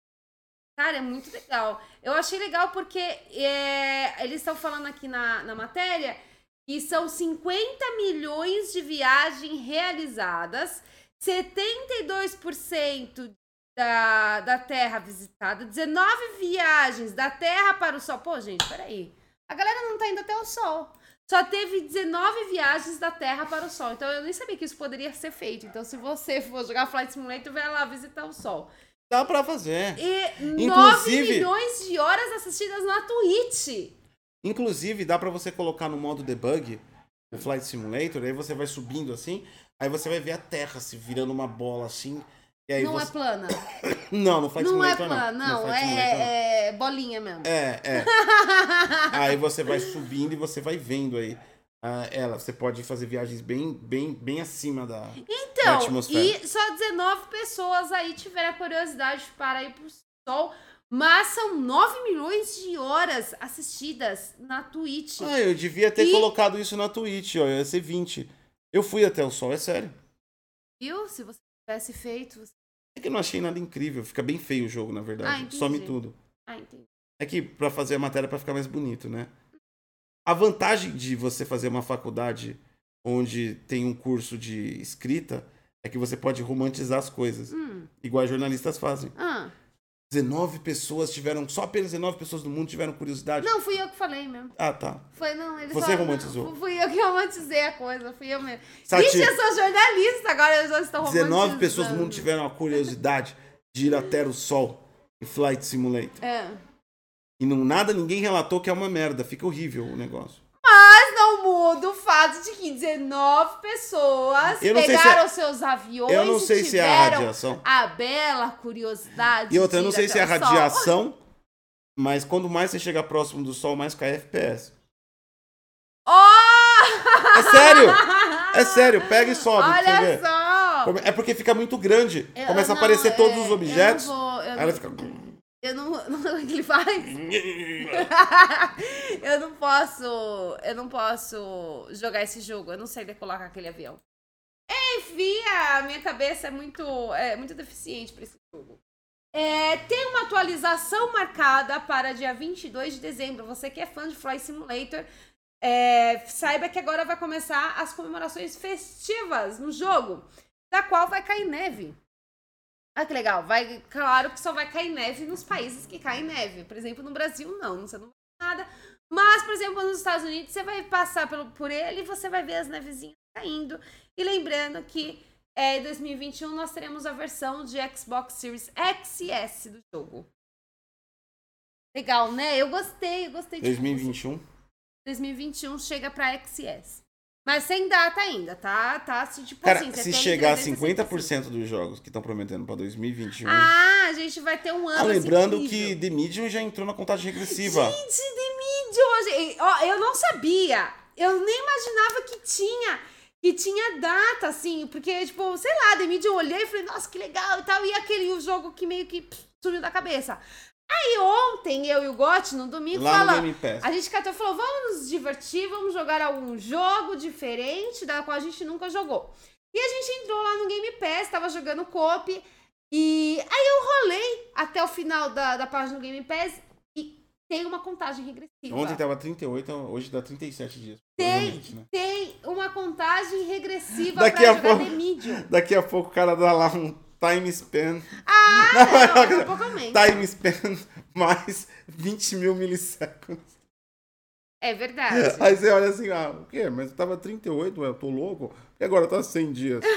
Speaker 2: Cara, é muito legal. Eu achei legal porque é, eles estão falando aqui na, na matéria que são 50 milhões de viagens realizadas, 72% da, da Terra visitada, 19 viagens da Terra para o Sol. Pô, gente, peraí. A galera não tá indo até o Sol. Só teve 19 viagens da Terra para o Sol. Então eu nem sabia que isso poderia ser feito. Então, se você for jogar Flight Simulator, vai lá visitar o Sol.
Speaker 1: Dá pra fazer.
Speaker 2: E 9
Speaker 1: Inclusive-
Speaker 2: milhões de horas assistidas na Twitch.
Speaker 1: Inclusive, dá pra você colocar no modo debug o Flight Simulator, aí você vai subindo assim, aí você vai ver a Terra se virando uma bola assim.
Speaker 2: Não
Speaker 1: você...
Speaker 2: é plana.
Speaker 1: Não, no Flight
Speaker 2: Não é plana,
Speaker 1: não.
Speaker 2: não.
Speaker 1: Não.
Speaker 2: É, é bolinha mesmo.
Speaker 1: É, é. aí você vai subindo e você vai vendo aí ah, ela. Você pode fazer viagens bem, bem, bem acima da, da
Speaker 2: Então,
Speaker 1: atmosfera.
Speaker 2: e só 19 pessoas aí tiveram a curiosidade para ir pro Sol. Mas são 9 milhões de horas assistidas na Twitch.
Speaker 1: Ah, eu devia ter
Speaker 2: E-
Speaker 1: colocado isso na Twitch, ó. Ia ser 20. Eu fui até o sol, é sério.
Speaker 2: Viu? Se você tivesse feito. você-
Speaker 1: É que eu não achei nada incrível. Fica bem feio o jogo, na
Speaker 2: Ah,
Speaker 1: verdade.
Speaker 2: entendi.
Speaker 1: Some tudo.
Speaker 2: Ah, entendi.
Speaker 1: É que pra fazer a matéria pra ficar mais bonito, né? A vantagem de você fazer uma faculdade onde tem um curso de escrita é que você pode romantizar as coisas,
Speaker 2: Hum.
Speaker 1: igual jornalistas fazem.
Speaker 2: Ah.
Speaker 1: 19 pessoas tiveram, só apenas 19 pessoas do mundo tiveram curiosidade.
Speaker 2: Não, fui eu que falei mesmo.
Speaker 1: Ah, tá.
Speaker 2: Foi, não, eles
Speaker 1: Você romantizou.
Speaker 2: não, Fui eu que romantizei a coisa, fui eu mesmo.
Speaker 1: Sati,
Speaker 2: Vixe, eu sou jornalista, agora eles já estão
Speaker 1: 19
Speaker 2: romantizando.
Speaker 1: pessoas do mundo tiveram a curiosidade de ir até o sol em Flight Simulator.
Speaker 2: É.
Speaker 1: E não nada, ninguém relatou que é uma merda. Fica horrível o negócio.
Speaker 2: Não muda o fato de que 19 pessoas
Speaker 1: sei se
Speaker 2: pegaram
Speaker 1: é-
Speaker 2: seus aviões
Speaker 1: Eu não
Speaker 2: e
Speaker 1: sei se é a radiação.
Speaker 2: a bela curiosidade.
Speaker 1: E outra, eu não sei se é a
Speaker 2: sol.
Speaker 1: radiação, mas quando mais você chega próximo do sol, mais cai FPS.
Speaker 2: Oh!
Speaker 1: É sério! É sério, pega e sobe
Speaker 2: Olha só!
Speaker 1: É porque fica muito grande.
Speaker 2: Eu-
Speaker 1: Começa a
Speaker 2: não,
Speaker 1: aparecer todos
Speaker 2: é,
Speaker 1: os objetos.
Speaker 2: Eu vou. Eu
Speaker 1: Aí
Speaker 2: não,
Speaker 1: ela fica.
Speaker 2: Eu não, não, o que ele faz? eu não posso. Eu não posso jogar esse jogo. Eu não sei decolar com aquele avião. Enfim, a minha cabeça é muito, é muito deficiente pra esse jogo. É, tem uma atualização marcada para dia 22 de dezembro. Você que é fã de Flight Simulator, é, saiba que agora vai começar as comemorações festivas no jogo, da qual vai cair neve. Ah, que legal. Vai, claro que só vai cair neve nos países que caem neve. Por exemplo, no Brasil, não. Você não vai nada. Mas, por exemplo, nos Estados Unidos, você vai passar pelo, por ele e você vai ver as nevezinhas caindo. E lembrando que é, em 2021 nós teremos a versão de Xbox Series X e S do jogo. Legal, né? Eu gostei, eu gostei de
Speaker 1: 2021.
Speaker 2: 2021 chega pra XS. Mas sem data ainda, tá? Tá assim, tipo
Speaker 1: Cara,
Speaker 2: assim,
Speaker 1: se chegar a
Speaker 2: 365.
Speaker 1: 50% dos jogos que estão prometendo pra 2021.
Speaker 2: Ah, a gente vai ter um ano
Speaker 1: Ah, lembrando
Speaker 2: assim,
Speaker 1: que. The Medium já entrou na contagem regressiva.
Speaker 2: Gente, The Medium! Ó, eu não sabia. Eu nem imaginava que tinha. Que tinha data, assim, porque, tipo, sei lá, The Medium eu olhei e falei, nossa, que legal e tal. E aquele o jogo que meio que pff, sumiu da cabeça. Aí ontem, eu e o Gotti, no domingo,
Speaker 1: Lá no. Game Pass.
Speaker 2: A gente catou e falou: vamos nos divertir, vamos jogar algum jogo diferente da qual a gente nunca jogou. E a gente entrou lá no Game Pass, tava jogando Coop. E aí eu rolei até o final da, da página do Game Pass e tem uma contagem regressiva.
Speaker 1: Ontem tava 38, hoje dá 37 dias.
Speaker 2: Tem,
Speaker 1: né?
Speaker 2: tem uma contagem regressiva
Speaker 1: Daqui
Speaker 2: pra
Speaker 1: a
Speaker 2: jogar
Speaker 1: pouco-. Daqui a pouco o cara dá lá um time span.
Speaker 2: Ah, não, pouco aumenta.
Speaker 1: Time span mais 20 mil milissegundos.
Speaker 2: É verdade.
Speaker 1: Aí você olha assim, ah, o quê? Mas tava 38, ué, eu tô louco? E agora tá 100 dias.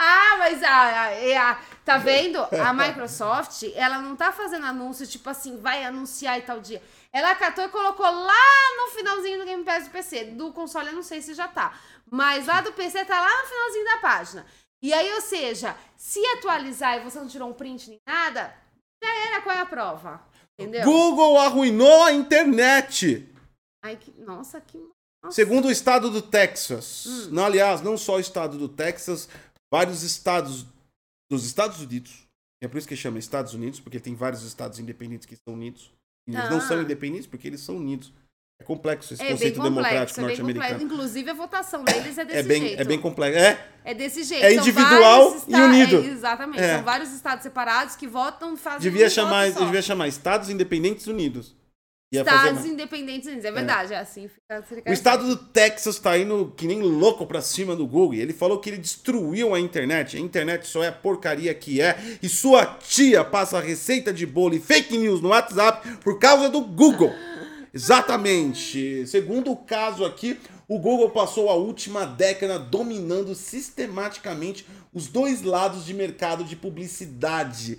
Speaker 2: Ah, mas a, a- é a- tá vendo? A Microsoft, ela não tá fazendo anúncio tipo assim, vai anunciar e tal dia. Ela catou e colocou lá no finalzinho do Game Pass do PC. Do console eu não sei se já tá. Mas lá do PC tá lá no finalzinho da página. E aí, ou seja, se atualizar e você não tirou um print nem nada, já era qual é a prova. Entendeu?
Speaker 1: Google arruinou a internet.
Speaker 2: Ai, que, nossa, que. nossa.
Speaker 1: Segundo o estado do Texas.
Speaker 2: Hum.
Speaker 1: Não, aliás, não só o estado do Texas, vários estados dos Estados Unidos. É por isso que chama Estados Unidos, porque tem vários estados independentes que são unidos. E eles não
Speaker 2: Ah.
Speaker 1: são independentes porque eles são unidos. É complexo esse
Speaker 2: É
Speaker 1: conceito
Speaker 2: complexo,
Speaker 1: democrático
Speaker 2: é bem complexo.
Speaker 1: norte-americano.
Speaker 2: Inclusive a votação deles é desse
Speaker 1: É bem,
Speaker 2: jeito.
Speaker 1: é bem complexo. É,
Speaker 2: É desse jeito.
Speaker 1: É individual e unido.
Speaker 2: é, exatamente.
Speaker 1: É.
Speaker 2: São vários estados separados que votam fazem
Speaker 1: devia
Speaker 2: um
Speaker 1: chamar, devia chamar Estados Independentes Unidos. Ia
Speaker 2: Estados independentes unidos. É verdade, é assim. Fica, fica
Speaker 1: O estado do Texas tá indo que nem louco pra cima do Google. Ele falou que ele destruiu a internet. A internet só é a porcaria que é. E sua tia passa receita de bolo e fake news no WhatsApp por causa do Google. Exatamente. Segundo o caso aqui, o Google passou a última década dominando sistematicamente os dois lados de mercado de publicidade.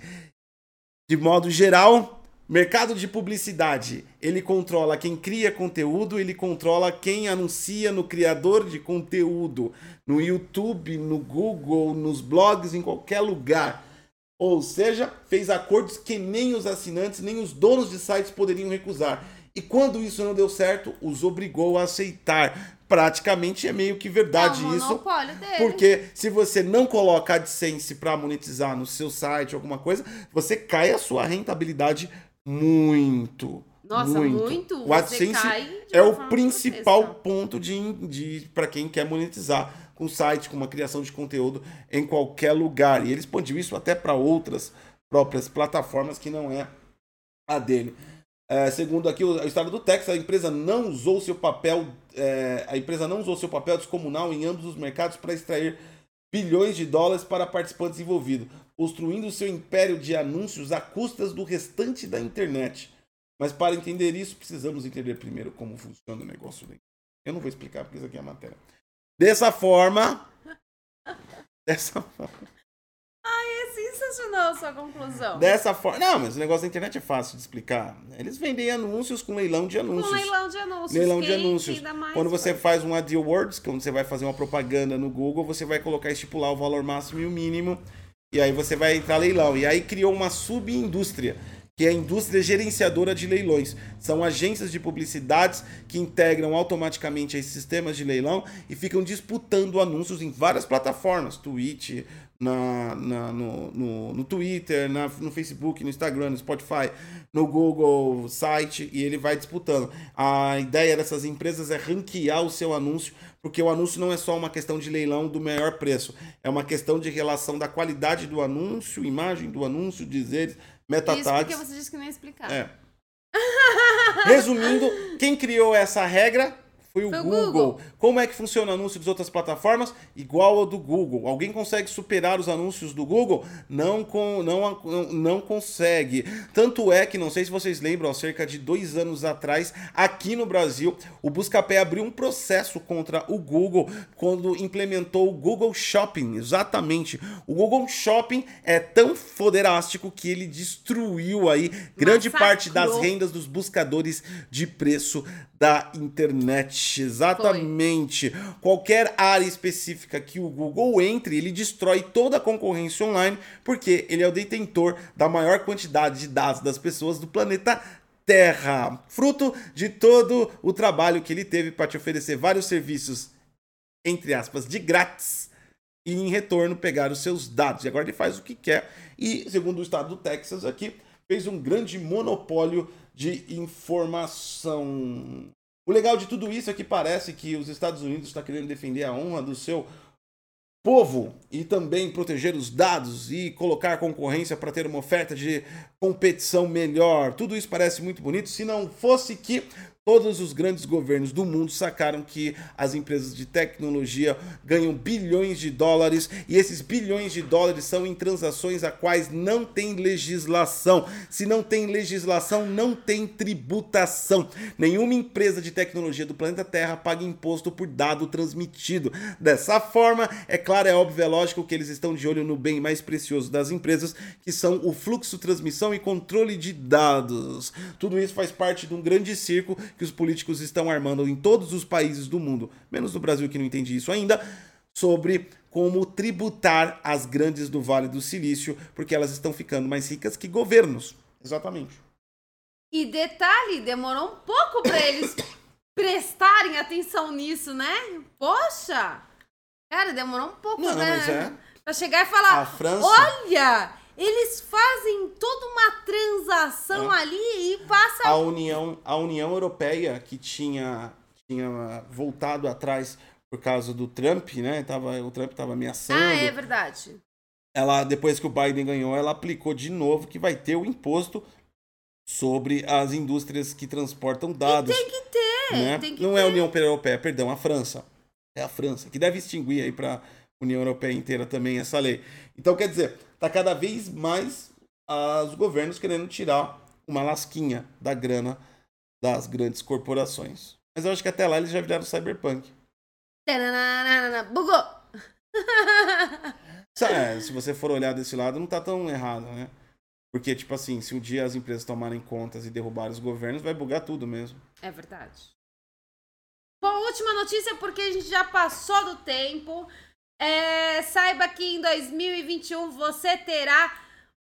Speaker 1: De modo geral, mercado de publicidade, ele controla quem cria conteúdo, ele controla quem anuncia no criador de conteúdo, no YouTube, no Google, nos blogs, em qualquer lugar. Ou seja, fez acordos que nem os assinantes, nem os donos de sites poderiam recusar. E quando isso não deu certo, os obrigou a aceitar. Praticamente é meio que verdade
Speaker 2: é um
Speaker 1: isso. Porque se você não coloca AdSense para monetizar no seu site, alguma coisa, você cai a sua rentabilidade muito.
Speaker 2: Nossa, muito.
Speaker 1: O
Speaker 2: Você
Speaker 1: AdSense é o principal ponto de, de para quem quer monetizar com site, com uma criação de conteúdo em qualquer lugar. E ele expandiu isso até para outras próprias plataformas que não é a dele. É, segundo aqui o, estado do Texas, a empresa não usou seu papel, é, a empresa não usou seu papel descomunal em ambos os mercados para extrair bilhões de dólares para participantes envolvidos, construindo seu império de anúncios a custas do restante da internet. Mas para entender isso, precisamos entender primeiro como funciona o negócio. Eu não vou explicar porque isso aqui é a matéria. Dessa forma, dessa forma,
Speaker 2: É sensacional a sua conclusão.
Speaker 1: dessa forma, não, mas o negócio da internet é fácil de explicar. Eles vendem anúncios com leilão de
Speaker 2: Com
Speaker 1: anúncios.
Speaker 2: leilão de anúncios.
Speaker 1: Leilão de anúncios.
Speaker 2: mais
Speaker 1: Quando você
Speaker 2: vai.
Speaker 1: faz um AdWords, quando você vai fazer uma propaganda no Google, você vai colocar, estipular o valor máximo e o mínimo, e aí você vai entrar leilão. E aí criou uma subindústria, que é a indústria gerenciadora de leilões. São agências de publicidades que integram automaticamente esses sistemas de leilão e ficam disputando anúncios em várias plataformas, Twitch, na, na- no, no, no Twitter, na- no Facebook, no Instagram, no Spotify, no Google site, e ele vai disputando. A ideia dessas empresas é ranquear o seu anúncio, porque o anúncio não é só uma questão de leilão do melhor preço, é uma questão de relação da qualidade do anúncio, imagem do anúncio, dizeres,
Speaker 2: Isso porque
Speaker 1: metatags.
Speaker 2: você disse que não ia explicar.
Speaker 1: É. Resumindo, quem criou essa regra Foi o
Speaker 2: Foi
Speaker 1: Google.
Speaker 2: Google.
Speaker 1: Como é que funciona o anúncio das outras plataformas? Igual ao do Google. Alguém consegue superar os anúncios do Google? Não, com, não, não, consegue. Tanto é que, não sei se vocês lembram, há cerca de dois anos atrás, aqui no Brasil, o Buscapé abriu um processo contra o Google quando implementou o Google Shopping. Exatamente. O Google Shopping é tão foderástico que ele destruiu aí grande parte das
Speaker 2: Massacrou.
Speaker 1: rendas dos buscadores de preço da internet. Exatamente. Qualquer área específica que o Google entre, ele destrói toda a concorrência online, porque ele é o detentor da maior quantidade de dados das pessoas do planeta Terra. Fruto de todo o trabalho que ele teve para te oferecer vários serviços, entre aspas, de grátis. E em retorno pegar os seus dados. E agora ele faz o que quer. E, segundo o estado do Texas aqui, fez um grande monopólio de informação. O legal de tudo isso é que parece que os Estados Unidos está querendo defender a honra do seu povo e também proteger os dados e colocar concorrência para ter uma oferta de competição melhor. Tudo isso parece muito bonito, se não fosse que todos os grandes governos do mundo sacaram que as empresas de tecnologia ganham bilhões de dólares e esses bilhões de dólares são em transações a quais não tem legislação. Se não tem legislação, não tem tributação. Nenhuma empresa de tecnologia do planeta Terra paga imposto por dado transmitido. Dessa forma, é claro, é óbvio, é lógico que eles estão de olho no bem mais precioso das empresas, que são o fluxo, transmissão e controle de dados. Tudo isso faz parte de um grande circo que os políticos estão armando em todos os países do mundo, menos no Brasil que não entende isso ainda, sobre como tributar as grandes do Vale do Silício, porque elas estão ficando mais ricas que governos. Exatamente.
Speaker 2: E detalhe, demorou um pouco pra eles prestarem atenção nisso, né? Poxa! Cara, demorou um pouco,
Speaker 1: Não,
Speaker 2: né?
Speaker 1: mas é.
Speaker 2: Pra chegar e falar:
Speaker 1: A França-
Speaker 2: olha, eles fazem toda uma transação
Speaker 1: É.
Speaker 2: ali e passa.
Speaker 1: a União, a União Europeia que tinha, tinha voltado atrás por causa do Trump, né? Tava, o Trump estava ameaçando.
Speaker 2: Ah, é verdade.
Speaker 1: Ela depois que o Biden ganhou, ela aplicou de novo que vai ter o imposto sobre as indústrias que transportam dados.
Speaker 2: Tem que ter,
Speaker 1: né?
Speaker 2: tem que
Speaker 1: Não
Speaker 2: ter.
Speaker 1: é a União Europeia, perdão, a França. É a França que deve extinguir aí para União Europeia inteira também essa lei. Então quer dizer, tá cada vez mais ah, os governos querendo tirar uma lasquinha da grana das grandes corporações. Mas eu acho que até lá eles já viraram cyberpunk.
Speaker 2: Bugou!
Speaker 1: É, se você for olhar desse lado, não tá tão errado, né? Porque, tipo assim, se um dia as empresas tomarem contas e derrubarem os governos, vai bugar tudo mesmo.
Speaker 2: É verdade. Bom, última notícia, porque a gente já passou do tempo. É, saiba que em 2021 você terá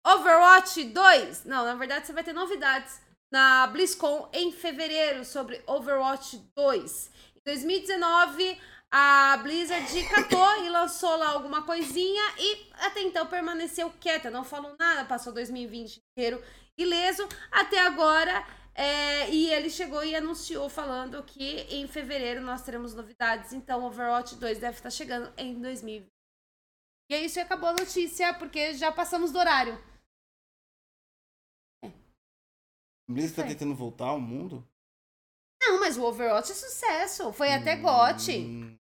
Speaker 2: Overwatch 2. Não, na verdade você vai ter novidades na BlizzCon em fevereiro sobre Overwatch 2. Em 2019, a Blizzard catou e lançou lá alguma coisinha e até então permaneceu quieta, não falou nada, passou 2020 inteiro ileso. Até agora é, e ele chegou e anunciou falando que em fevereiro nós teremos novidades. Então, Overwatch 2 deve estar chegando em 2020. E é isso, e acabou a notícia, porque já passamos do horário.
Speaker 1: O Blizzard tá
Speaker 2: Sei.
Speaker 1: tentando voltar ao mundo?
Speaker 2: Não, mas o Overwatch é sucesso. Foi até GOT.
Speaker 1: Hum,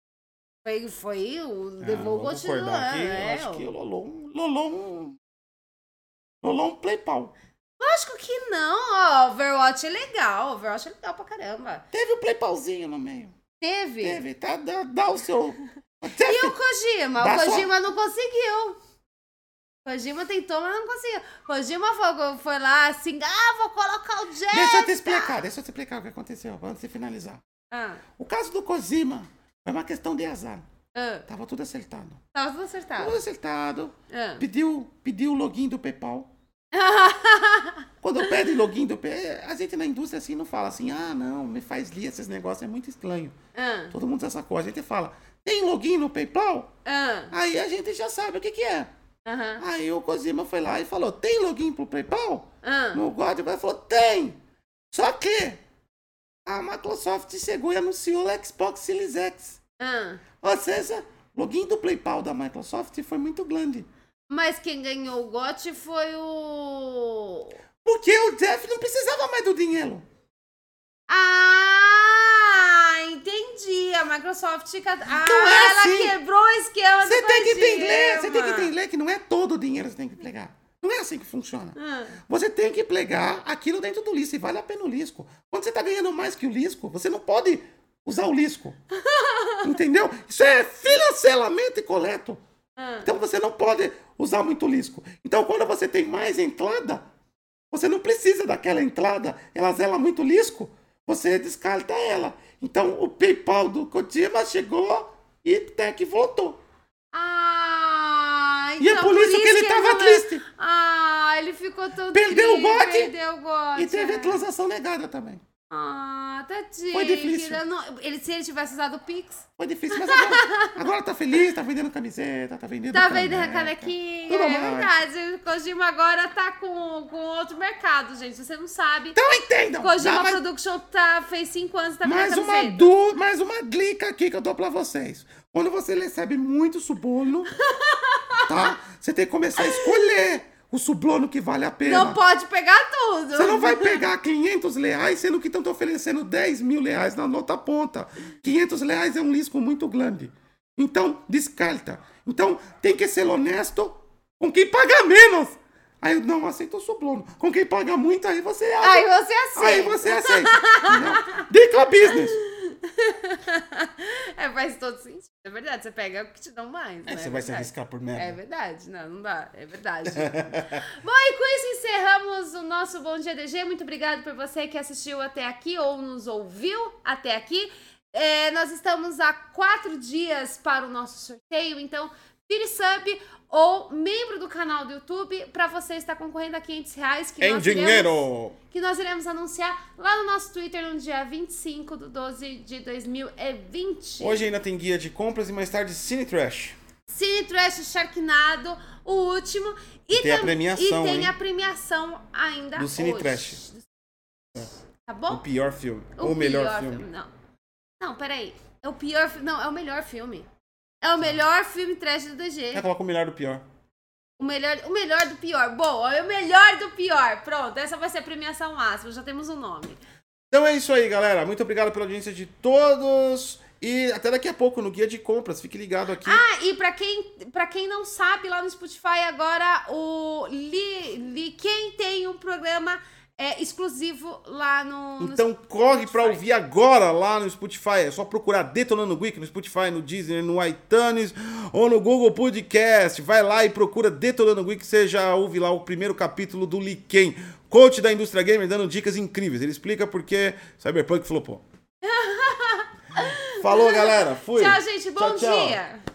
Speaker 2: Foi, foi o
Speaker 1: ah,
Speaker 2: levou o
Speaker 1: vou
Speaker 2: GOT do ano. é,
Speaker 1: acho que o Lolon, Lolon, Lolon play pau.
Speaker 2: Lógico que não, ó. Overwatch é legal. Overwatch é legal pra caramba.
Speaker 3: Teve o play pauzinho no meio.
Speaker 2: Teve.
Speaker 3: Teve, tá? Dá, dá o seu.
Speaker 2: E o Kojima?
Speaker 3: Dá
Speaker 2: o Kojima não conseguiu. Kojima tentou, mas não conseguiu. Kojima foi, foi lá assim, ah, vou colocar o Jeff.
Speaker 3: Deixa eu te explicar, deixa eu te explicar o que aconteceu antes de finalizar.
Speaker 2: Ah,
Speaker 3: O caso do Kojima foi uma questão de azar.
Speaker 2: ah,
Speaker 3: Tava tudo acertado.
Speaker 2: tava tudo acertado.
Speaker 3: Tudo acertado.
Speaker 2: Ah.
Speaker 3: Pediu, pediu o login do PayPal. Quando pede login do PayPal, a gente na indústria assim não fala assim, ah, não, me faz lia esses negócios, é muito estranho.
Speaker 2: Ah,
Speaker 3: Todo mundo já sacou. A gente fala, tem login no PayPal?
Speaker 2: ah,
Speaker 3: Aí a gente já sabe o que que é. Aí o Kojima foi lá e falou, tem login pro PayPal?
Speaker 2: ah.
Speaker 3: No God, ele falou, tem! Só que a Microsoft chegou e anunciou o Xbox Series X.
Speaker 2: ah.
Speaker 3: Ou seja, o login do PayPal da Microsoft foi muito grande.
Speaker 2: Mas quem ganhou o GOT foi o.
Speaker 3: Porque o Jeff não precisava mais do dinheiro.
Speaker 2: Ah, entendi. a Microsoft. Ah,
Speaker 1: Não é
Speaker 2: ela
Speaker 1: assim.
Speaker 2: quebrou o esquema
Speaker 1: Você
Speaker 2: do
Speaker 1: tem que entender, você tem que entender que não é todo o dinheiro que você tem que pegar. Não é assim que funciona.
Speaker 2: Ah.
Speaker 1: Você tem que plegar aquilo dentro do lisco e vale a pena o lisco. Quando você tá ganhando mais que o lisco, você não pode usar o lisco. Entendeu? Isso é financeiramente correto.
Speaker 2: Ah.
Speaker 1: Então você não pode usar muito lisco. Então quando você tem mais entrada, você não precisa daquela entrada. Ela zela muito lisco, você descarta ela. Então o PayPal do Kojima chegou e até que voltou.
Speaker 2: Ah,
Speaker 1: E é
Speaker 2: então
Speaker 1: por isso que ele tava
Speaker 2: não é-
Speaker 1: triste.
Speaker 2: Ah, ele ficou todo
Speaker 1: Perdeu o
Speaker 2: triste,
Speaker 1: gote
Speaker 2: Perdeu o gote.
Speaker 1: E teve
Speaker 2: é.
Speaker 1: a transação negada também.
Speaker 2: Ah, tadinho.
Speaker 1: Foi difícil.
Speaker 2: Não- ele, se ele tivesse usado o Pix,
Speaker 1: Foi difícil, mas agora, agora tá feliz, tá vendendo camiseta, tá vendendo.
Speaker 2: tá vendendo a canequinha.
Speaker 1: Tudo
Speaker 2: É
Speaker 1: mais.
Speaker 2: verdade. O Kojima agora tá com, com outro mercado, gente. Você não sabe,
Speaker 1: Então entendam.
Speaker 2: Kojima
Speaker 1: dá mais,
Speaker 2: Production tá, fez cinco anos tá
Speaker 1: mais uma du, mais uma dica aqui que eu dou pra vocês. Quando você recebe muito suborno, tá? Você tem que começar a escolher o suborno que vale a pena.
Speaker 2: Não pode pegar tudo.
Speaker 1: Você não vai pegar 500 reais, sendo que estão te oferecendo 10 mil reais na outra ponta. 500 reais é um risco muito grande. Então, descarta. Então, tem que ser honesto com quem paga menos. Aí eu não aceito o suborno. Com quem paga muito, aí você
Speaker 2: Aí você aceita.
Speaker 1: Aí você aceita. Dica business.
Speaker 2: É, faz todo sentido. É verdade, você pega o que te dão mais. né?
Speaker 1: É, você vai se arriscar por merda.
Speaker 2: É verdade, não, não dá, é verdade. Bom, e com isso encerramos o nosso Bom Dia DG. Muito obrigado por você que assistiu até aqui ou nos ouviu até aqui. É, nós estamos há quatro dias para o nosso sorteio, então vire sub ou membro do canal do YouTube para você estar concorrendo a 500 reais que
Speaker 4: Em
Speaker 2: nós iremos-
Speaker 4: dinheiro!
Speaker 2: que nós iremos anunciar lá no nosso Twitter no dia 25 de 12 de 2020.
Speaker 4: Hoje ainda tem guia de compras e mais tarde Cine Trash.
Speaker 2: Cine Trash Sharknado, o último. E
Speaker 4: Tem a premiação,
Speaker 2: E tem
Speaker 4: hein?
Speaker 2: a premiação ainda
Speaker 4: Do Cine
Speaker 2: hoje.
Speaker 4: Trash.
Speaker 2: Tá bom?
Speaker 4: O pior filme. Ou o melhor filme.
Speaker 2: Não. Não, peraí. É o pior Não, é o melhor filme. É o melhor filme trash do DG.
Speaker 4: É, coloca o melhor do pior.
Speaker 2: O melhor, o melhor do pior. Boa, é o melhor do pior. Pronto, essa vai ser a premiação máxima. Já temos o um nome.
Speaker 4: Então é isso aí, galera. Muito obrigado pela audiência de todos. E até daqui a pouco no guia de compras. Fique ligado aqui.
Speaker 2: Ah, e pra quem, pra quem não sabe, lá no Spotify agora, o Li, Li quem tem um programa é, exclusivo lá no, no
Speaker 4: Então corre pra
Speaker 2: Spotify.
Speaker 4: ouvir agora lá no Spotify. É só procurar Detonando Geek no Spotify, no Disney, no iTunes ou no Google Podcast. Vai lá e procura Detonando Geek. Você já ouve lá o primeiro capítulo do Liken, coach da indústria gamer, dando dicas incríveis. Ele explica porque Cyberpunk flopou. Falou, galera. Fui.
Speaker 2: Tchau, gente. Bom
Speaker 4: Tchau, tchau.
Speaker 2: dia.